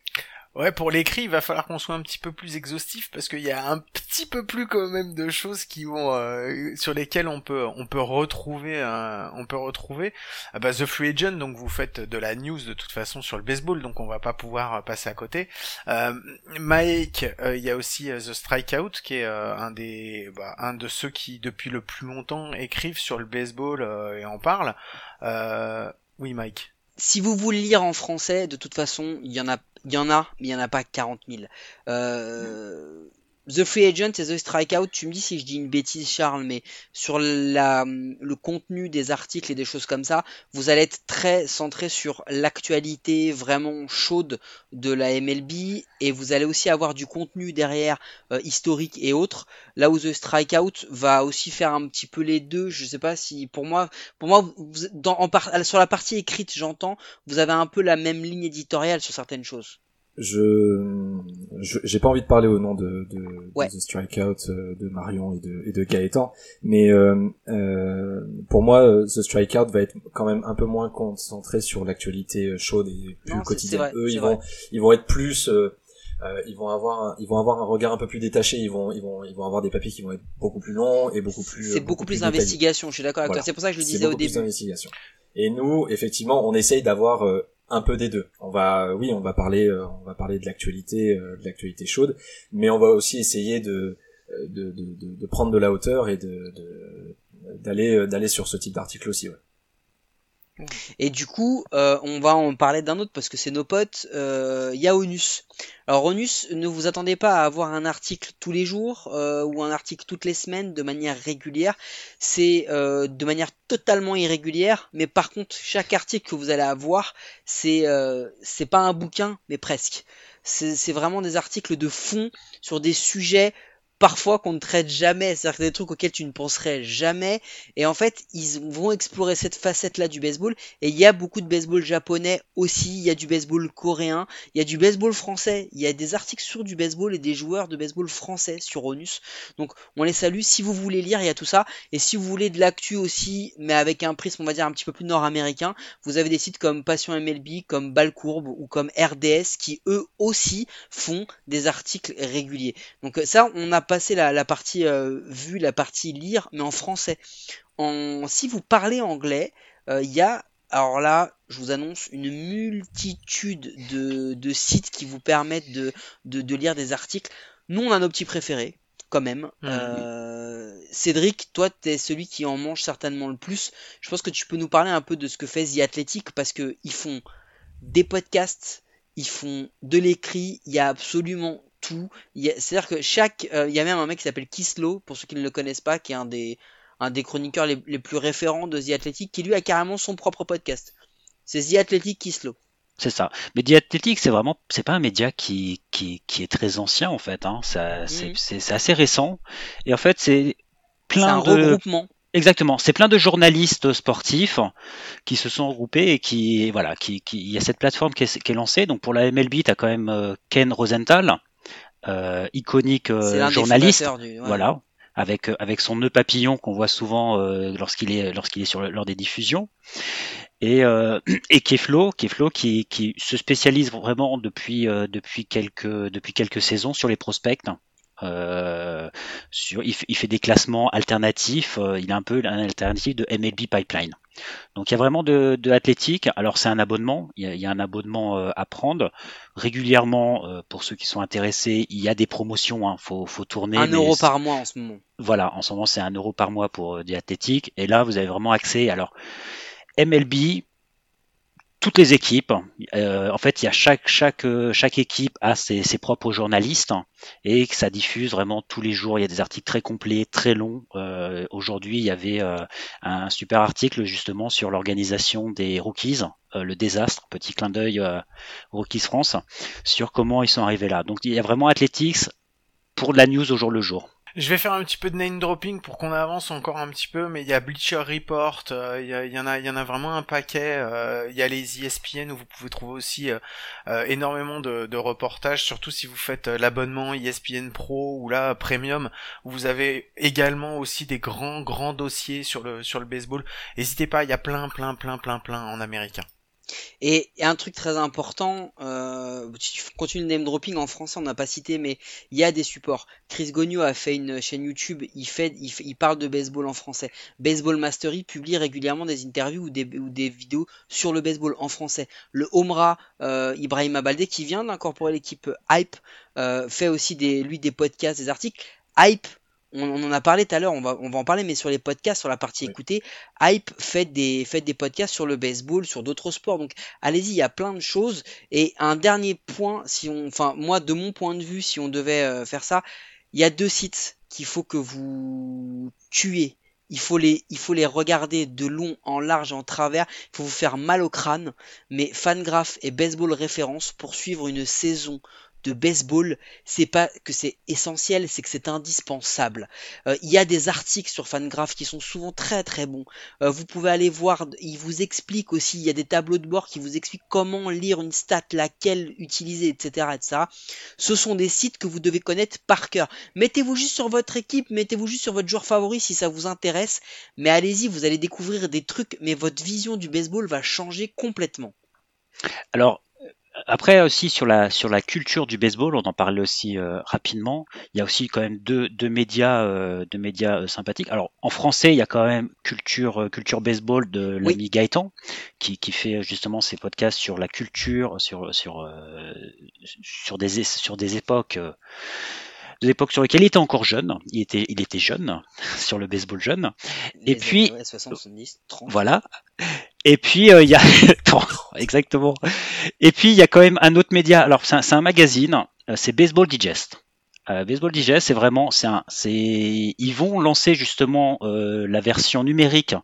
Ouais, pour l'écrit, il va falloir qu'on soit un petit peu plus exhaustif parce qu'il y a un petit peu plus quand même de choses qui vont euh, sur lesquelles on peut on peut retrouver euh, on peut retrouver ah bah, The Free Agent. Donc vous faites de la news de toute façon sur le baseball, donc on va pas pouvoir passer à côté. Euh, Mike, euh, il y a aussi euh, The Strikeout qui est euh, un des bah, un de ceux qui depuis le plus longtemps écrivent sur le baseball et en parlent. oui, Mike. Si vous voulez lire en français, de toute façon, il y en a il y en a, mais il n'y en a pas 40 000. Euh, The Free Agent et The Strikeout, tu me dis si je dis une bêtise Charles, mais sur la, le contenu des articles et des choses comme ça, vous allez être très centré sur l'actualité vraiment chaude de la MLB et vous allez aussi avoir du contenu derrière euh, historique et autres. Là où The Strikeout va aussi faire un petit peu les deux, je sais pas si pour moi, pour moi, dans, en par, sur la partie écrite, j'entends, vous avez un peu la même ligne éditoriale sur certaines choses je j'ai pas envie de parler au nom de, de, Ouais. de The Strikeout euh, de Marion et de, et de Gaëtan mais euh, euh, pour moi euh, The Strikeout va être quand même un peu moins concentré sur l'actualité euh, chaude et plus Non, quotidienne vrai, eux ils vrai. vont ils vont être plus euh, ils vont avoir un, ils vont avoir un regard un peu plus détaché ils vont ils vont ils vont avoir des papiers qui vont être beaucoup plus longs et beaucoup plus C'est beaucoup, plus détaillés. d'investigation, je suis d'accord avec Voilà. toi. C'est pour ça que je le disais au plus début. d'investigation. Et nous, effectivement, on essaye d'avoir euh, un peu des deux. On va, oui, on va parler, euh, on va parler de l'actualité, euh, de l'actualité chaude, mais on va aussi essayer de euh, de, de, prendre de la hauteur et de d'aller d'aller sur ce type d'article aussi. Et du coup, euh, on va en parler d'un autre parce que c'est nos potes. Euh, Il y a Onus. Alors Onus, ne vous attendez pas à avoir un article tous les jours euh, ou un article toutes les semaines de manière régulière. C'est euh, de manière totalement irrégulière, mais par contre, chaque article que vous allez avoir, c'est euh, c'est pas un bouquin, mais presque. C'est vraiment des articles de fond sur des sujets parfois qu'on ne traite jamais, c'est-à-dire des trucs auxquels tu ne penserais jamais. Et en fait, ils vont explorer cette facette-là du baseball. Et il y a beaucoup de baseball japonais aussi, il y a du baseball coréen, il y a du baseball français, il y a des articles sur du baseball et des joueurs de baseball français sur Onus. Donc on les salue. Si vous voulez lire, il y a tout ça. Et si vous voulez de l'actu aussi, mais avec un prisme, on va dire, un petit peu plus nord-américain, vous avez des sites comme Passion MLB, comme Balcourbe ou comme RDS qui eux aussi font des articles réguliers. Donc ça, on a passé la, la partie euh, vue, la partie lire, mais en français. En, si vous parlez anglais, euh, il y a, alors là, je vous annonce une multitude de, de sites qui vous permettent de, de, de lire des articles. Nous, on a nos petits préférés, quand même. Mhm. Euh, Cédric, toi, tu es celui qui en mange certainement le plus. Je pense que tu peux nous parler un peu de ce que fait The Athletic, parce que ils font des podcasts, ils font de l'écrit, il y a absolument tout. C'est-à-dire que chaque... euh, il y a même un mec qui s'appelle Kislo, pour ceux qui ne le connaissent pas, qui est un des, un des chroniqueurs les, les plus référents de The Athletic, qui lui a carrément son propre podcast. C'est The Athletic Kislo. C'est ça. Mais The Athletic, c'est vraiment, c'est pas un média qui, qui, qui est très ancien en fait. Hein. C'est, Mhm. c'est, assez récent. Et en fait, c'est plein un de, regroupement. exactement, c'est plein de journalistes sportifs qui se sont regroupés et qui, voilà, qui, qui, il y a cette plateforme qui est, qui est lancée. Donc pour la MLB, t'as quand même euh, Ken Rosenthal, iconique euh, l'un des journaliste. fondateurs du... ouais. Voilà, avec euh, avec son nœud papillon qu'on voit souvent euh, lorsqu'il est lorsqu'il est sur le- lors des diffusions. Et euh, et Keflo, Keflo qui qui se spécialise vraiment depuis euh, depuis quelques depuis quelques saisons sur les prospects. Euh, sur, il, fait, il fait des classements alternatifs. euh, il est un peu un alternatif de MLB Pipeline. Donc il y a vraiment de, de athlétique. Alors c'est un abonnement, il y a, il y a un abonnement euh, à prendre régulièrement. euh, pour ceux qui sont intéressés, il y a des promotions. Hein, faut, faut tourner. Un euro par mois en ce moment. Voilà, en ce moment c'est un euro par mois pour euh, des athlétiques. Et là vous avez vraiment accès. Alors MLB, toutes les équipes. euh, en fait, il y a chaque chaque euh, chaque équipe a ses, propres journalistes et que ça diffuse vraiment tous les jours. Il y a des articles très complets, très longs. Euh, Aujourd'hui, il y avait un super article justement sur l'organisation des rookies, le désastre, petit clin d'œil Rookies France, sur comment ils sont arrivés là. Donc il y a vraiment Athletics pour de la news au jour le jour. Je vais faire un petit peu de name dropping pour qu'on avance encore un petit peu, mais il y a Bleacher Report, euh, il y, en a, il y en a vraiment un paquet. euh, il y a les ESPN où vous pouvez trouver aussi euh, énormément de, reportages, surtout si vous faites l'abonnement ESPN Pro ou là Premium, où vous avez également aussi des grands grands dossiers sur le sur le baseball. N'hésitez pas, il y a plein plein plein plein plein en américain. Et, un truc très important, euh, tu continues le name dropping en français, on n'a pas cité, mais il y a des supports. Chris Gogno a fait une chaîne YouTube, il fait, il, parle de baseball en français. Baseball Mastery publie régulièrement des interviews ou des, ou des vidéos sur le baseball en français. Le Omra euh, Ibrahim Abalde, qui vient d'incorporer l'équipe Hype, euh, fait aussi des, lui des podcasts, des articles. Hype, on, on en a parlé tout à l'heure, on va, on va en parler, mais sur les podcasts, sur la partie écoutée, Hype fait des, fait des podcasts sur le baseball, sur d'autres sports. Donc allez-y, il y a plein de choses. Et un dernier point, si on, enfin moi de mon point de vue, si on devait euh, faire ça, il y a deux sites qu'il faut que vous tuez. Il faut les, il faut les regarder de long, en large, en travers. Il faut vous faire mal au crâne. Mais Fangraph et Baseball Référence pour suivre une saison de baseball, c'est pas que c'est essentiel, c'est que c'est indispensable. Euh, il y a des articles sur Fangraph qui sont souvent très très bons. Euh, vous pouvez aller voir, il vous explique aussi, il y a des tableaux de bord qui vous expliquent comment lire une stat, laquelle utiliser, etc., etc. Ce sont des sites que vous devez connaître par cœur. Mettez-vous juste sur votre équipe, mettez-vous juste sur votre joueur favori si ça vous intéresse, mais allez-y, vous allez découvrir des trucs, mais votre vision du baseball va changer complètement. Alors après aussi sur la sur la culture du baseball, on en parlait aussi euh, rapidement. Il y a aussi quand même deux, deux médias euh, deux médias euh, sympathiques. Alors en français, il y a quand même culture euh, culture baseball de Oui. l'ami Gaëtan qui, qui fait justement ses podcasts sur la culture, sur sur euh, sur des sur des époques euh, des époques sur lesquelles il était encore jeune. Il était il était jeune sur le baseball jeune. Et puis- années 60, 70, 30. Voilà. Et puis euh, il y a exactement. Et puis il y a quand même un autre média. Alors c'est un, magazine. euh, C'est Baseball Digest. Euh, Baseball Digest, c'est vraiment, c'est ils vont lancer justement la version numérique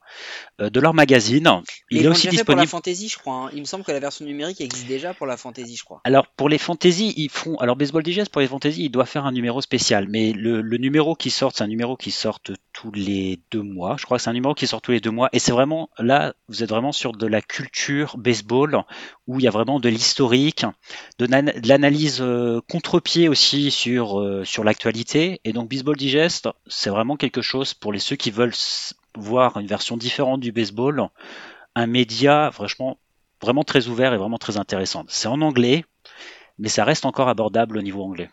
de leur magazine. Il est aussi fait pour la disponible. fantasy, je crois. hein. Il me semble que la version numérique existe déjà pour la fantasy, je crois. Alors pour les fantasy, ils font. Alors Baseball Digest pour les fantasy, il doit faire un numéro spécial, mais le, le numéro qui sort, c'est un numéro qui sort tous les deux mois. Je crois que c'est un numéro qui sort tous les deux mois, et c'est vraiment là, vous êtes vraiment sur de la culture baseball où il y a vraiment de l'historique, de, l'analyse euh, contre-pied aussi sur euh, sur l'actualité. Et donc Baseball Digest, c'est vraiment quelque chose pour les ceux qui veulent voir une version différente du baseball, un média franchement vraiment très ouvert et vraiment très intéressant. C'est en anglais, mais ça reste encore abordable au niveau anglais.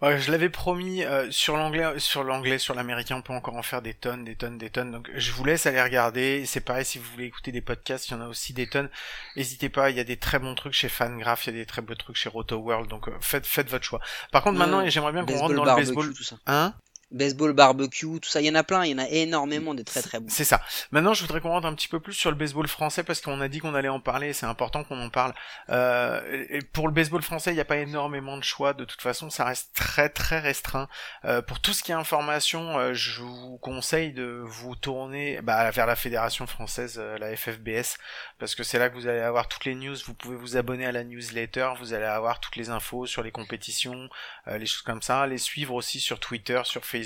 Ouais, je l'avais promis euh, sur l'anglais, sur l'anglais, sur l'américain, on peut encore en faire des tonnes, des tonnes, des tonnes. Donc je vous laisse aller regarder. C'est pareil si vous voulez écouter des podcasts, il y en a aussi des tonnes. N'hésitez pas, il y a des très bons trucs chez Fangraph, il y a des très beaux trucs chez Roto World. Donc euh, faites, faites votre choix. Par contre, maintenant, j'aimerais bien qu'on rentre Baseball dans le baseball. tout ça. Hein? Baseball barbecue, tout ça. Il y en a plein, il y en a énormément de très très bons. C'est ça. Maintenant, je voudrais qu'on rentre un petit peu plus sur le baseball français parce qu'on a dit qu'on allait en parler. C'est important qu'on en parle. Euh, et pour le baseball français, il n'y a pas énormément de choix. De toute façon, ça reste très très restreint. Euh, pour tout ce qui est information, euh, je vous conseille de vous tourner bah, vers la fédération française, euh, la FFBS, parce que c'est là que vous allez avoir toutes les news. Vous pouvez vous abonner à la newsletter. Vous allez avoir toutes les infos sur les compétitions, euh, les choses comme ça. Les suivre aussi sur Twitter, sur Facebook.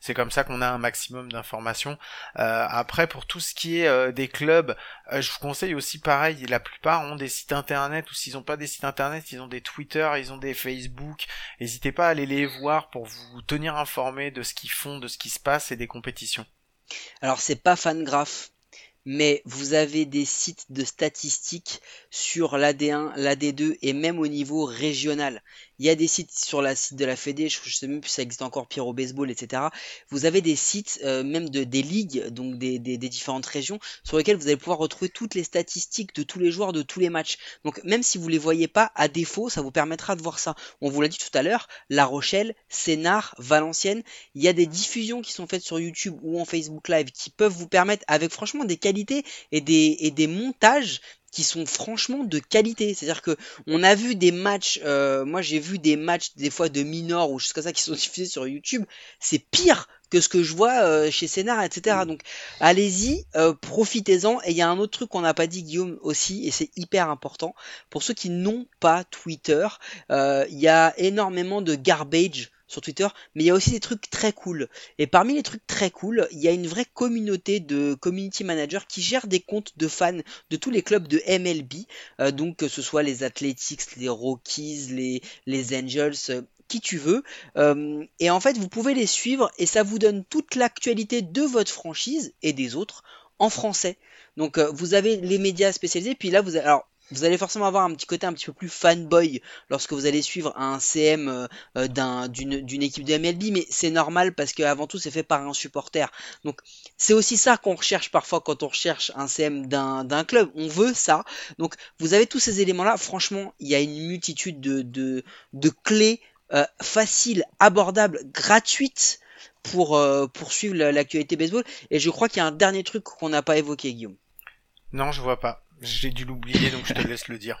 C'est comme ça qu'on a un maximum d'informations. Euh, après, pour tout ce qui est euh, des clubs, euh, je vous conseille aussi pareil. La plupart ont des sites internet ou s'ils n'ont pas des sites internet, ils ont des Twitter, ils ont des Facebook. N'hésitez pas à aller les voir pour vous tenir informé de ce qu'ils font, de ce qui se passe et des compétitions. Alors c'est pas Fangraph, mais vous avez des sites de statistiques sur l'AD1, l'AD2 et même au niveau régional. Il y a des sites sur la site de la Fédé, je, sais même plus si ça existe encore pire au baseball, etc. Vous avez des sites, euh, même de, des ligues, donc des, des, différentes régions, sur lesquelles vous allez pouvoir retrouver toutes les statistiques de tous les joueurs de tous les matchs. Donc même si vous les voyez pas, à défaut, ça vous permettra de voir ça. On vous l'a dit tout à l'heure, La Rochelle, Sénart, Valenciennes, il y a des diffusions qui sont faites sur YouTube ou en Facebook Live qui peuvent vous permettre, avec franchement des qualités et des, et des montages qui sont franchement de qualité. C'est-à-dire que on a vu des matchs, euh, moi j'ai vu des matchs des fois de minors ou choses comme ça qui sont diffusés sur YouTube, c'est pire que ce que je vois euh, chez Sénart, etc. Donc allez-y, euh, profitez-en. Et il y a un autre truc qu'on n'a pas dit Guillaume aussi, et c'est hyper important. Pour ceux qui n'ont pas Twitter, euh, il y a énormément de garbage sur Twitter, mais il y a aussi des trucs très cool. Et parmi les trucs très cool, il y a une vraie communauté de community managers qui gèrent des comptes de fans de tous les clubs de MLB, euh, donc que ce soit les Athletics, les Rockies, les, Angels, euh, qui tu veux. Euh, et en fait, vous pouvez les suivre et ça vous donne toute l'actualité de votre franchise et des autres en français. Donc vous avez les médias spécialisés, puis là vous avez, alors vous allez forcément avoir un petit côté un petit peu plus fanboy lorsque vous allez suivre un CM euh, euh, d'un- d'une d'une équipe de MLB, mais c'est normal parce qu'avant tout c'est fait par un supporter. Donc c'est aussi ça qu'on recherche parfois quand on recherche un CM d'un d'un club. On veut ça. Donc vous avez tous ces éléments-là. Franchement, il y a une multitude de, de, de clés euh, faciles, abordables, gratuites pour, euh, pour suivre la- l'actualité baseball. Et je crois qu'il y a un dernier truc qu'on n'a pas évoqué, Guillaume. Non, je vois pas. J'ai dû l'oublier, donc je te laisse le dire.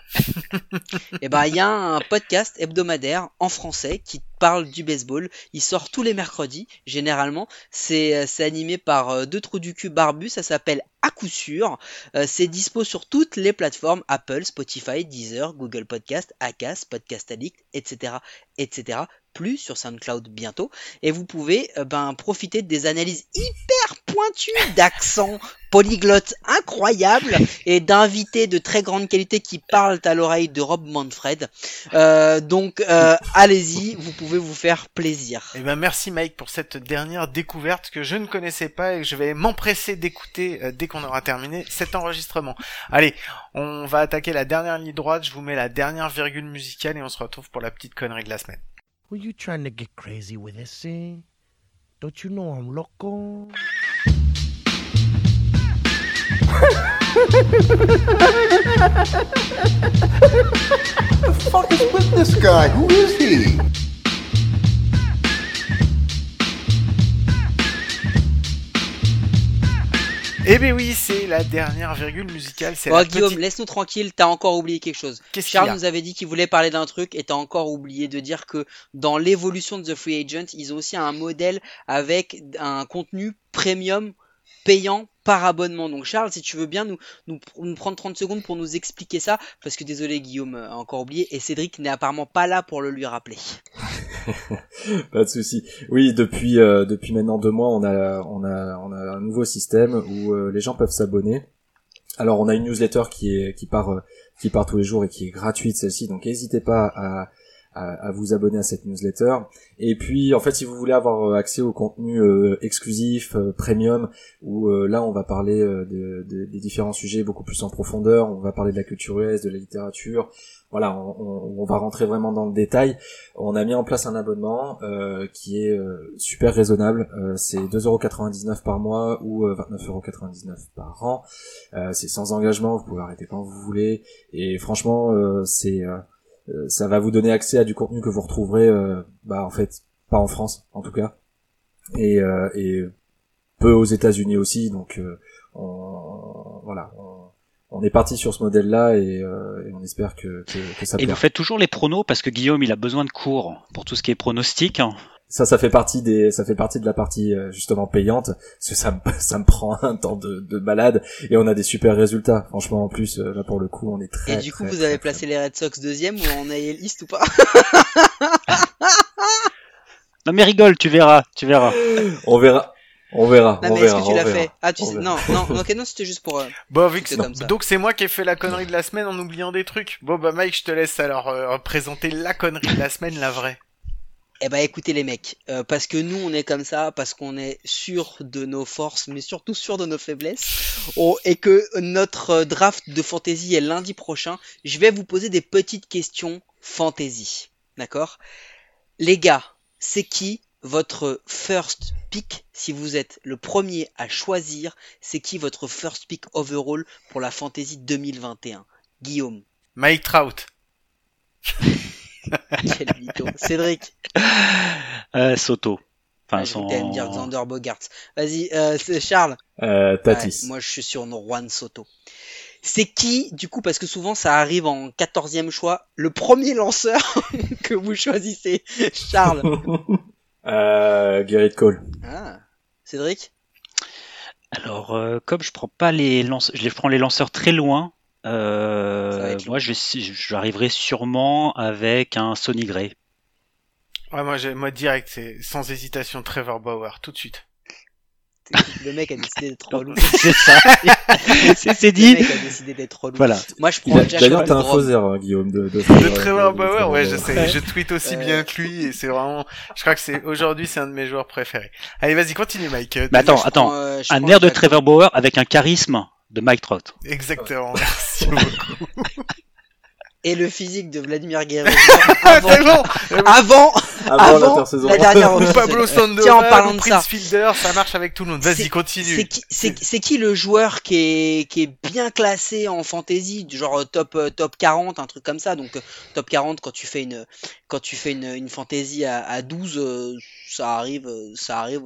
Et ben, il y a un podcast hebdomadaire en français qui parle du baseball. Il sort tous les mercredis, généralement. C'est euh, animé par euh, deux trous du cul barbus. Ça s'appelle À coup sûr. Euh, c'est dispo sur toutes les plateformes Apple, Spotify, Deezer, Google Podcast, Acast, Podcast Addict, etc., etc. Plus sur SoundCloud bientôt. Et vous pouvez ben, profiter des analyses hyper pointues d'accent polyglotte incroyable et d'invités de très grande qualité qui parlent à l'oreille de Rob Manfred. Euh, donc euh, allez-y, vous pouvez vous faire plaisir. Eh ben merci Mike pour cette dernière découverte que je ne connaissais pas et que je vais m'empresser d'écouter euh, dès qu'on aura terminé cet enregistrement. Allez, on va attaquer la dernière ligne droite, je vous mets la dernière virgule musicale et on se retrouve pour la petite connerie de la semaine. Were you trying to get crazy with this, eh? Don't you know I'm loco? Fuck is with this guy? Who is he? Eh ben oui, c'est la dernière virgule musicale, c'est la Guillaume, petite... laisse-nous tranquille, t'as encore oublié quelque chose. Charles nous avait dit qu'il voulait parler d'un truc et t'as encore oublié de dire que dans l'évolution de The Free Agent, ils ont aussi un modèle avec un contenu premium payant par abonnement. Donc Charles, si tu veux bien nous, prendre 30 secondes pour nous expliquer ça, parce que désolé Guillaume a encore oublié et Cédric n'est apparemment pas là pour le lui rappeler. Pas de souci. Oui, depuis euh, depuis maintenant deux mois, on a on a un nouveau système où euh, les gens peuvent s'abonner. Alors, on a une newsletter qui est qui part euh, qui part tous les jours et qui est gratuite celle-ci, donc n'hésitez pas à, à à vous abonner à cette newsletter. Et puis, en fait, si vous voulez avoir euh, accès au contenu euh, exclusif, euh, premium, où euh, là, on va parler euh, de- de- des différents sujets beaucoup plus en profondeur. On va parler de la culture US, de la littérature. Voilà, on, on- on va rentrer vraiment dans le détail. On a mis en place un abonnement euh, qui est super raisonnable. C'est 2,99€ par mois ou euh, 29,99€ par an. C'est sans engagement, vous pouvez arrêter quand vous voulez. Et franchement, c'est ça va vous donner accès à du contenu que vous retrouverez, euh, bah en fait, pas en France en tout cas, et, euh, et peu aux États-Unis aussi. Donc euh, on, voilà, on, on est parti sur ce modèle-là et, euh, et on espère que, que, que ça Et vous faites toujours les pronos parce que Guillaume il a besoin de cours pour tout ce qui est pronostic. Ça, ça fait partie des, ça fait partie de la partie euh, justement payante, parce que ça, me- ça me prend un temps de, de malade et on a des super résultats. Franchement, en plus, euh, là pour le coup, on est très. et du coup, très, vous très, avez très placé les Red Sox deuxième ou en AL East ou pas Non mais rigole, tu verras, tu verras. On verra, on verra, Non on mais est-ce verra. que tu l'as fait Ah tu sais... Non, non, ok, non, c'était juste pour... euh, Bon, vu que comme ça. donc c'est moi qui ai fait la connerie de la semaine en oubliant des trucs. Bon bah Mike, je te laisse alors euh, présenter la connerie de la semaine, la vraie. Eh ben écoutez les mecs, euh, parce que nous on est comme ça, parce qu'on est sûr de nos forces, mais surtout sûr de nos faiblesses, Oh, et que notre euh, draft de fantasy est lundi prochain, je vais vous poser des petites questions fantasy. D'accord? Les gars, c'est qui votre first pick si vous êtes le premier à choisir? C'est qui votre first pick overall pour la Fantasy 2021 Guillaume. Mike Trout. Quel mytho. Cédric. Euh, Soto. Enfin, Ah, je son... dire Xander Bogarts. Vas-y, euh, Charles. Euh, Tatis. Ouais, moi, je suis sur Juan Soto. C'est qui, du coup, parce que souvent ça arrive en 14e choix, le premier lanceur que vous choisissez Charles? euh, Garrett Cole. Ah. Cédric? Alors, euh, comme je prends pas les lanceurs, je les prends les lanceurs très loin. Euh, moi, je j'arriverai sûrement avec un Sonny Gray. Ouais, moi, j'ai, moi, direct, c'est sans hésitation Trevor Bauer, tout de suite. Le mec a décidé d'être relou. C'est ça. c'est c'est Le dit. mec a décidé d'être relou. Voilà. Moi, je prends D'ailleurs, t'as un faux erreur, Guillaume, de, de, De Trevor Bauer, ouais, je sais, je tweet aussi bien que lui, et c'est vraiment, je crois que c'est, aujourd'hui, c'est un de mes joueurs préférés. Allez, vas-y, continue, Mike. Euh, Mais attends, attends. euh, Un air de Trevor Bauer avec un charisme de Mike Trout. Exactement, merci beaucoup. Et le physique de Vladimir Guerrero avant, c'est bon! avant, Avant, avant l'intersaison. la dernière. Pablo Sandoval, Tiens, en parlant de Prince ça. Fielder, ça marche avec tout le monde. Vas-y, continue. C'est qui, c'est, c'est qui le joueur qui est, qui est bien classé en fantasy, du genre euh, top, euh, top 40, un truc comme ça. Donc, euh, top 40, quand tu fais une, quand tu fais une, une fantasy à, à 12, euh, ça arrive, ça arrive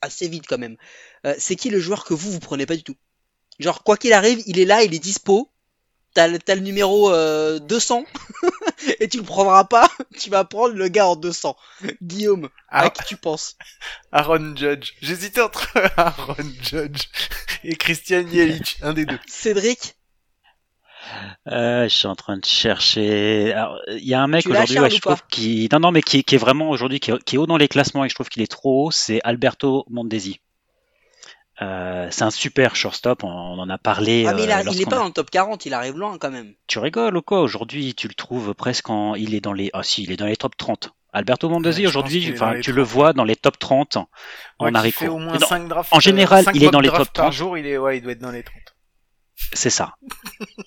assez vite quand même. C'est qui le joueur que vous, vous prenez pas du tout? Genre, quoi qu'il arrive, il est là, il est dispo. T'as le, t'as le numéro euh, 200 et tu le prendras pas. Tu vas prendre le gars en 200. Guillaume, à Ah, qui tu penses? Aaron Judge. J'hésitais entre Aaron Judge et Christian Yelich, un des deux. Cédric? Euh, je suis en train de chercher. Il y a un mec aujourd'hui, ouais, je trouve qui, non, non, mais qui, qui est vraiment aujourd'hui, qui, est- qui est haut dans les classements et je trouve qu'il est trop haut. C'est Alberto Mondesi. Euh, c'est un super shortstop. On, on en a parlé. Ah, mais il, a- euh, il est pas a- dans le top 40, il arrive loin quand même. Tu rigoles ou quoi? Aujourd'hui, tu le trouves presque en. Il est dans les. Ah si, il est dans les top 30. Alberto Mondesi Ouais, aujourd'hui, enfin, tu le 30. vois dans les top 30 Ouais, en haricot. au moins Non, 5 drafts. en général, euh, cinq il est dans les top par 30. jour, il est, ouais, il doit être dans les 30. C'est ça.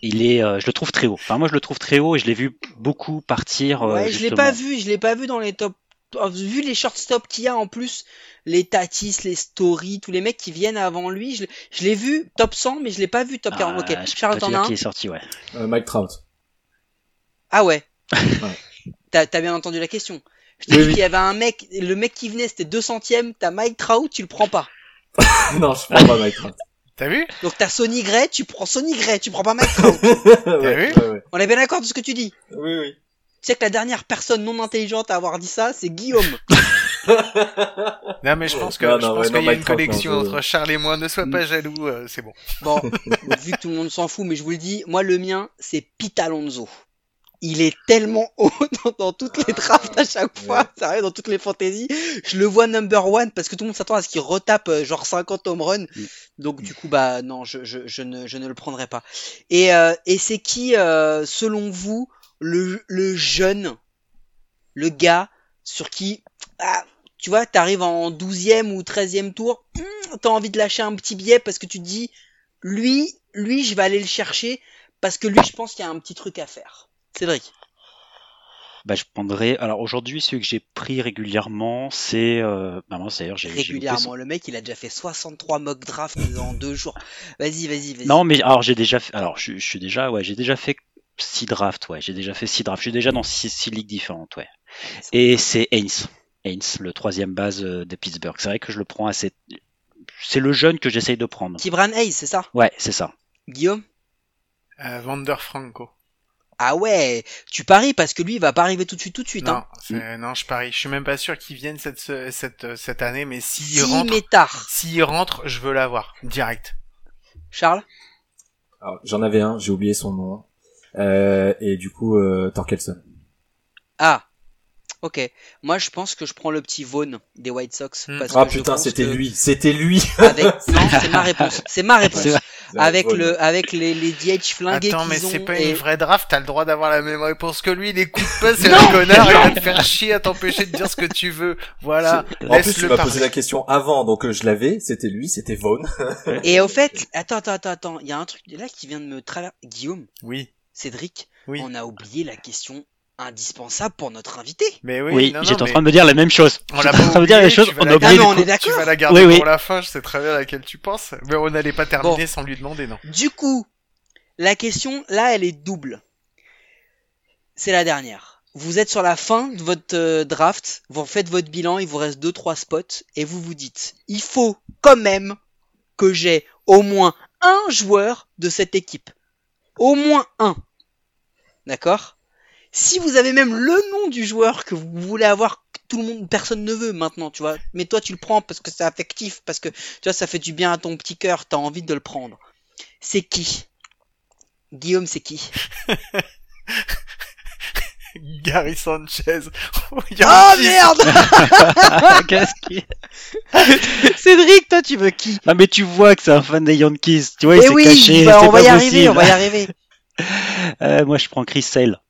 Il est, euh, je le trouve très haut. Enfin, moi, je le trouve très haut et je l'ai vu beaucoup partir. euh, ouais, je l'ai pas vu, je l'ai pas vu dans les top. Oh, Vu les shortstops qu'il y a en plus, les Tatis, les Story, tous les mecs qui viennent avant lui, je l'ai- je l'ai vu top 100, mais je l'ai pas vu top 40. Ah, ok, Charles, te t'en dire as un qui est sorti, ouais. Euh, Mike Trout. Ah ouais. Ouais. T'as t'as bien entendu la question. Je t'ai Oui, dit oui. qu'il y avait un mec, le mec qui venait c'était 200ème, t'as Mike Trout, tu le prends pas. non, je prends pas Mike Trout. T'as vu? Donc t'as Sonny Gray, tu prends Sonny Gray, tu prends pas Mike Trout. ouais, vu? ouais. On est bien d'accord de ce que tu dis? Oui, oui. Tu sais que la dernière personne non intelligente à avoir dit ça, c'est Guillaume. Non, mais je pense que, Non, je non, pense ouais, qu'il non, y a une connexion entre Charles et moi. Ne sois pas jaloux, euh, c'est bon. Bon, vu que tout le monde s'en fout, mais je vous le dis, moi le mien, c'est Pete Alonso. Il est tellement haut dans, dans toutes les drafts à chaque fois, Ouais. sérieux, dans toutes les fantaisies. Je le vois number one parce que tout le monde s'attend à ce qu'il retape euh, genre 50 home runs. Mm. Donc du coup, bah non, je, je, je, ne, je ne le prendrai pas. Et, euh, et c'est qui, euh, selon vous, le, le jeune, le gars sur qui, ah, tu vois, t'arrives en 12e ou 13e tour, hmm, t'as envie de lâcher un petit billet parce que tu te dis, lui, lui, je vais aller le chercher parce que lui, je pense qu'il y a un petit truc à faire. Cédric. Bah, je prendrais. Alors aujourd'hui, celui que j'ai pris régulièrement, c'est. Euh... Bah, moi, d'ailleurs, j'ai Régulièrement, le mec, il a déjà fait 63 mock drafts en deux jours. Vas-y, vas-y, vas-y. Non, mais alors j'ai déjà fait. Alors je, je suis déjà, ouais, j'ai déjà fait six drafts, ouais, j'ai déjà fait six drafts. Je suis déjà dans six, six ligues différentes, ouais. Et c'est Haynes, Haynes, le troisième base euh, de Pittsburgh. C'est vrai que je le prends assez. C'est le jeune que j'essaye de prendre. Kibran Hayes, c'est ça? Ouais, c'est ça. Guillaume? Euh, Vander Franco. Ah ouais, tu paries parce que lui, il va pas arriver tout de suite, tout de suite. Non, Hein. non, je parie. Je suis même pas sûr qu'il vienne cette, ce- cette, cette année, mais s'il Si rentre, s'il rentre, je veux l'avoir. Direct. Charles? Alors, J'en avais un, j'ai oublié son nom. Euh, et du coup, euh, Torkelson. Ah. Ok. Moi, je pense que je prends le petit Vaughn des White Sox. Hmm. Parce Ah que putain, c'était que lui, c'était lui. Avec... Non, c'est ma réponse. C'est ma réponse. Avec le, avec les, les DH flingués Attends, mais c'est pas et- une vraie draft, t'as le droit d'avoir la même réponse que lui, il écoute pas, c'est un connard, il va te faire chier à t'empêcher de dire ce que tu veux. Voilà. En plus, tu m'as posé la question avant, donc euh, je l'avais, c'était lui, c'était Vaughn. Et au fait, attends, attends, attends, attends, il y a un truc là qui vient de me traverser. Guillaume, Oui. Cédric, Oui. on a oublié la question indispensable pour notre invité. Mais oui, j'étais en mais train de me dire la même chose. On l'a pas dire oublié, chose. tu vas On la a oublié on est d'accord. Tu vas la garder Oui, oui. pour la fin, je sais très bien à laquelle tu penses. Mais on n'allait pas terminer Bon. sans lui demander, non. Du coup, la question, là, elle est double. C'est la dernière. Vous êtes sur la fin de votre euh, draft, vous faites votre bilan, il vous reste 2-3 spots, et vous vous dites, il faut quand même que j'ai au moins un joueur de cette équipe. Au moins un. D'accord? Si vous avez même le nom du joueur que vous voulez avoir, que tout le monde, personne ne veut maintenant, tu vois, mais toi tu le prends parce que c'est affectif, parce que tu vois, ça fait du bien à ton petit cœur, t'as envie de le prendre. C'est qui? Guillaume, c'est qui? Gary Sanchez. Oh Yankees. merde Qu'est-ce qui- Cédric, toi tu veux qui? Ah mais tu vois que c'est un fan des Yankees. Tu vois, il Eh s'est oui, caché. bah, on va y arriver, on va y arriver. Euh, moi, je prends Chris Sale.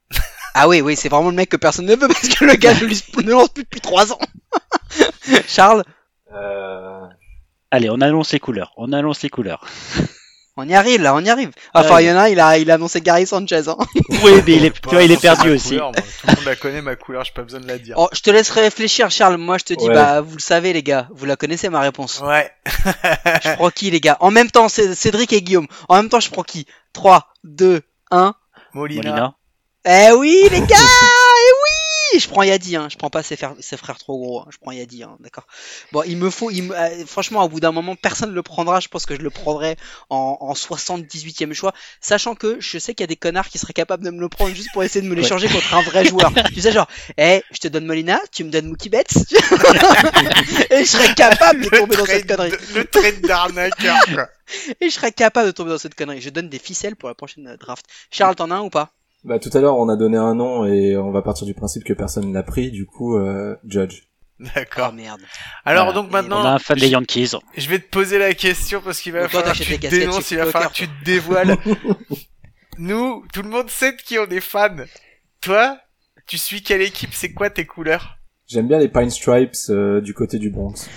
Ah oui, oui, c'est vraiment le mec que personne ne veut parce que le gars ne, lui- ne lance plus depuis 3 ans. Charles, Euh, Allez, on annonce les couleurs. On annonce les couleurs. on y arrive là, on y arrive. Enfin, Ouais. il y en a, il a, il a annoncé Gary Sanchez. Hein. Oui, mais il est, tu vois, il est annoncer perdu aussi. couleur, moi. Tout le monde la connaît, ma couleur, j'ai pas besoin de la dire. Oh, je te laisse réfléchir, Charles. Moi, je te dis, Ouais. bah, vous le savez, les gars, vous la connaissez ma réponse. Ouais. Je prends qui, les gars? En même temps, c'est Cédric et Guillaume. En même temps, je prends qui? 3, 2, 1. Molina. Molina. Eh oui, les gars Je prends Yadi, hein. je prends pas ses frères, ses frères trop gros, hein. je prends Yadi, hein. d'accord. Bon, il me faut, il me- euh, franchement, au bout d'un moment, personne ne le prendra, je pense que je le prendrai en, en 78e choix, sachant que je sais qu'il y a des connards qui seraient capables de me le prendre juste pour essayer de me l'échanger contre un vrai joueur. Tu sais, genre, eh, je te donne Molina, tu me donnes Mookie Betts, et je serais capable de tomber dans cette connerie. le trade d'arnaqueur, quoi. Et je serais capable de tomber dans cette connerie. Je donne des ficelles pour la prochaine draft. Charles, t'en as un ou pas? Bah, tout à l'heure, on a donné un nom et on va partir du principe que personne l'a pris. Du coup, euh, Judge. D'accord. Oh merde. Alors Voilà. donc Et On a maintenant, un fan des Yankees. je vais te poser la question parce qu'il va Donc falloir que tu te dénonces, il va falloir que tu te dévoiles. Nous, tout le monde sait de qui on est fan. Toi, tu suis quelle équipe? C'est quoi tes couleurs? J'aime bien les Pine Stripes euh, du côté du Bronx.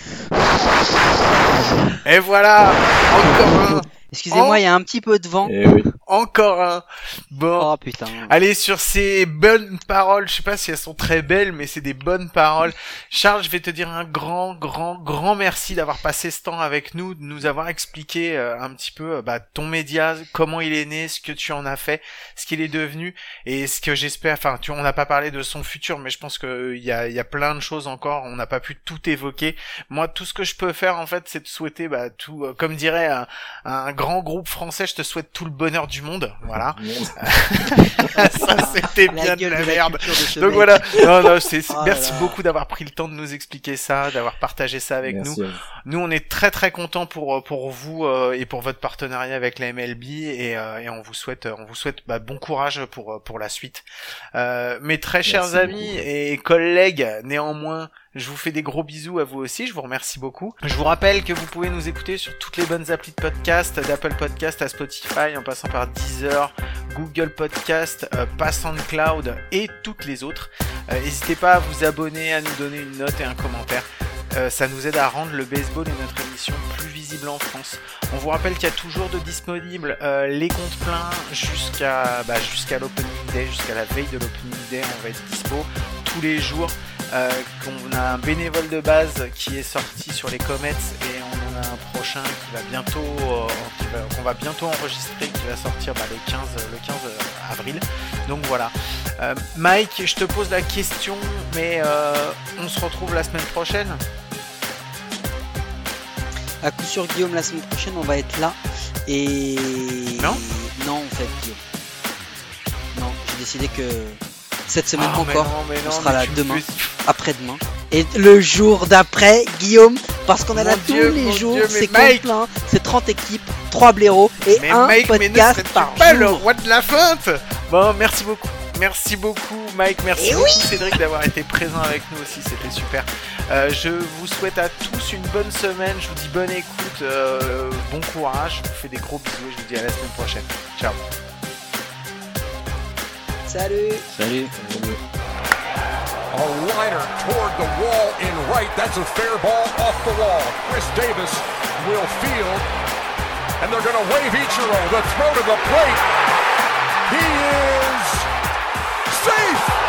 Et voilà, encore un, Excusez-moi, Oh. il y a un petit peu de vent. Et oui. Encore un. Bon, Oh putain. Allez, sur ces bonnes paroles, je sais pas si elles sont très belles, mais c'est des bonnes paroles. Charles, je vais te dire un grand, grand, grand merci d'avoir passé ce temps avec nous, de nous avoir expliqué euh, un petit peu euh, bah, ton média, comment il est né, ce que tu en as fait, ce qu'il est devenu, et ce que j'espère. Enfin, tu, on n'a pas parlé de son futur, mais je pense que il y a, y a plein de choses encore. On n'a pas pu tout évoquer. Moi, tout ce que je peux faire, en fait, c'est de souhaiter, bah, tout, euh, comme dirait un, un grand groupe français, je te souhaite tout le bonheur du monde. Voilà. Ça, c'était bien de la de la merde. de Donc voilà, non, non, c'est, Oh merci là. beaucoup d'avoir pris le temps de nous expliquer ça, d'avoir partagé ça avec Merci nous. Nous, on est très très contents pour pour vous euh, et pour votre partenariat avec la MLB et, euh, et on vous souhaite on vous souhaite bah, bon courage pour pour la suite. Euh, mes très chers Merci amis beaucoup. et collègues, néanmoins. Je vous fais des gros bisous à vous aussi, je vous remercie beaucoup. Je vous rappelle que vous pouvez nous écouter sur toutes les bonnes applis de podcast, d'Apple Podcast à Spotify, en passant par Deezer, Google Podcast, euh, SoundCloud et toutes les autres. Euh, N'hésitez pas à vous abonner, à nous donner une note et un commentaire. Euh, ça nous aide à rendre le baseball et notre émission plus visible en France. On vous rappelle qu'il y a toujours de disponibles euh, les comptes pleins jusqu'à bah, jusqu'à l'opening day, jusqu'à la veille de l'opening day. On va être dispo tous les jours. Euh, qu'on a un bénévole de base qui est sorti sur les Comets et on en a un prochain qui va bientôt euh, va- qu'on va bientôt enregistrer qui va sortir bah, le 15 le 15 avril. Donc voilà. Euh, Mike, je te pose la question, mais euh, on se retrouve la semaine prochaine. À coup sûr, Guillaume, la semaine prochaine, on va être là. Et. Non? Non, en fait, Guillaume. Non, j'ai décidé que cette semaine mais encore, non, on sera là demain. après-demain. Et le jour d'après, Guillaume, parce qu'on est là Dieu, tous les jours, c'est plein, c'est 30 équipes, 3 blaireaux et Mais un Mike, mais ne podcast par pas le roi de la feinte? Bon, merci beaucoup. Merci beaucoup Mike, merci Eh beaucoup oui Cédric d'avoir été présent avec nous aussi, c'était super. Euh, je vous souhaite à tous une bonne semaine, je vous dis bonne écoute, euh, bon courage, je vous fais des gros bisous et je vous dis à la semaine prochaine. Ciao Salut. Salut. A liner toward the wall in right. That's a fair ball off the wall. Chris Davis will field. And they're going to wave Ichiro. The throw to the plate. He is safe.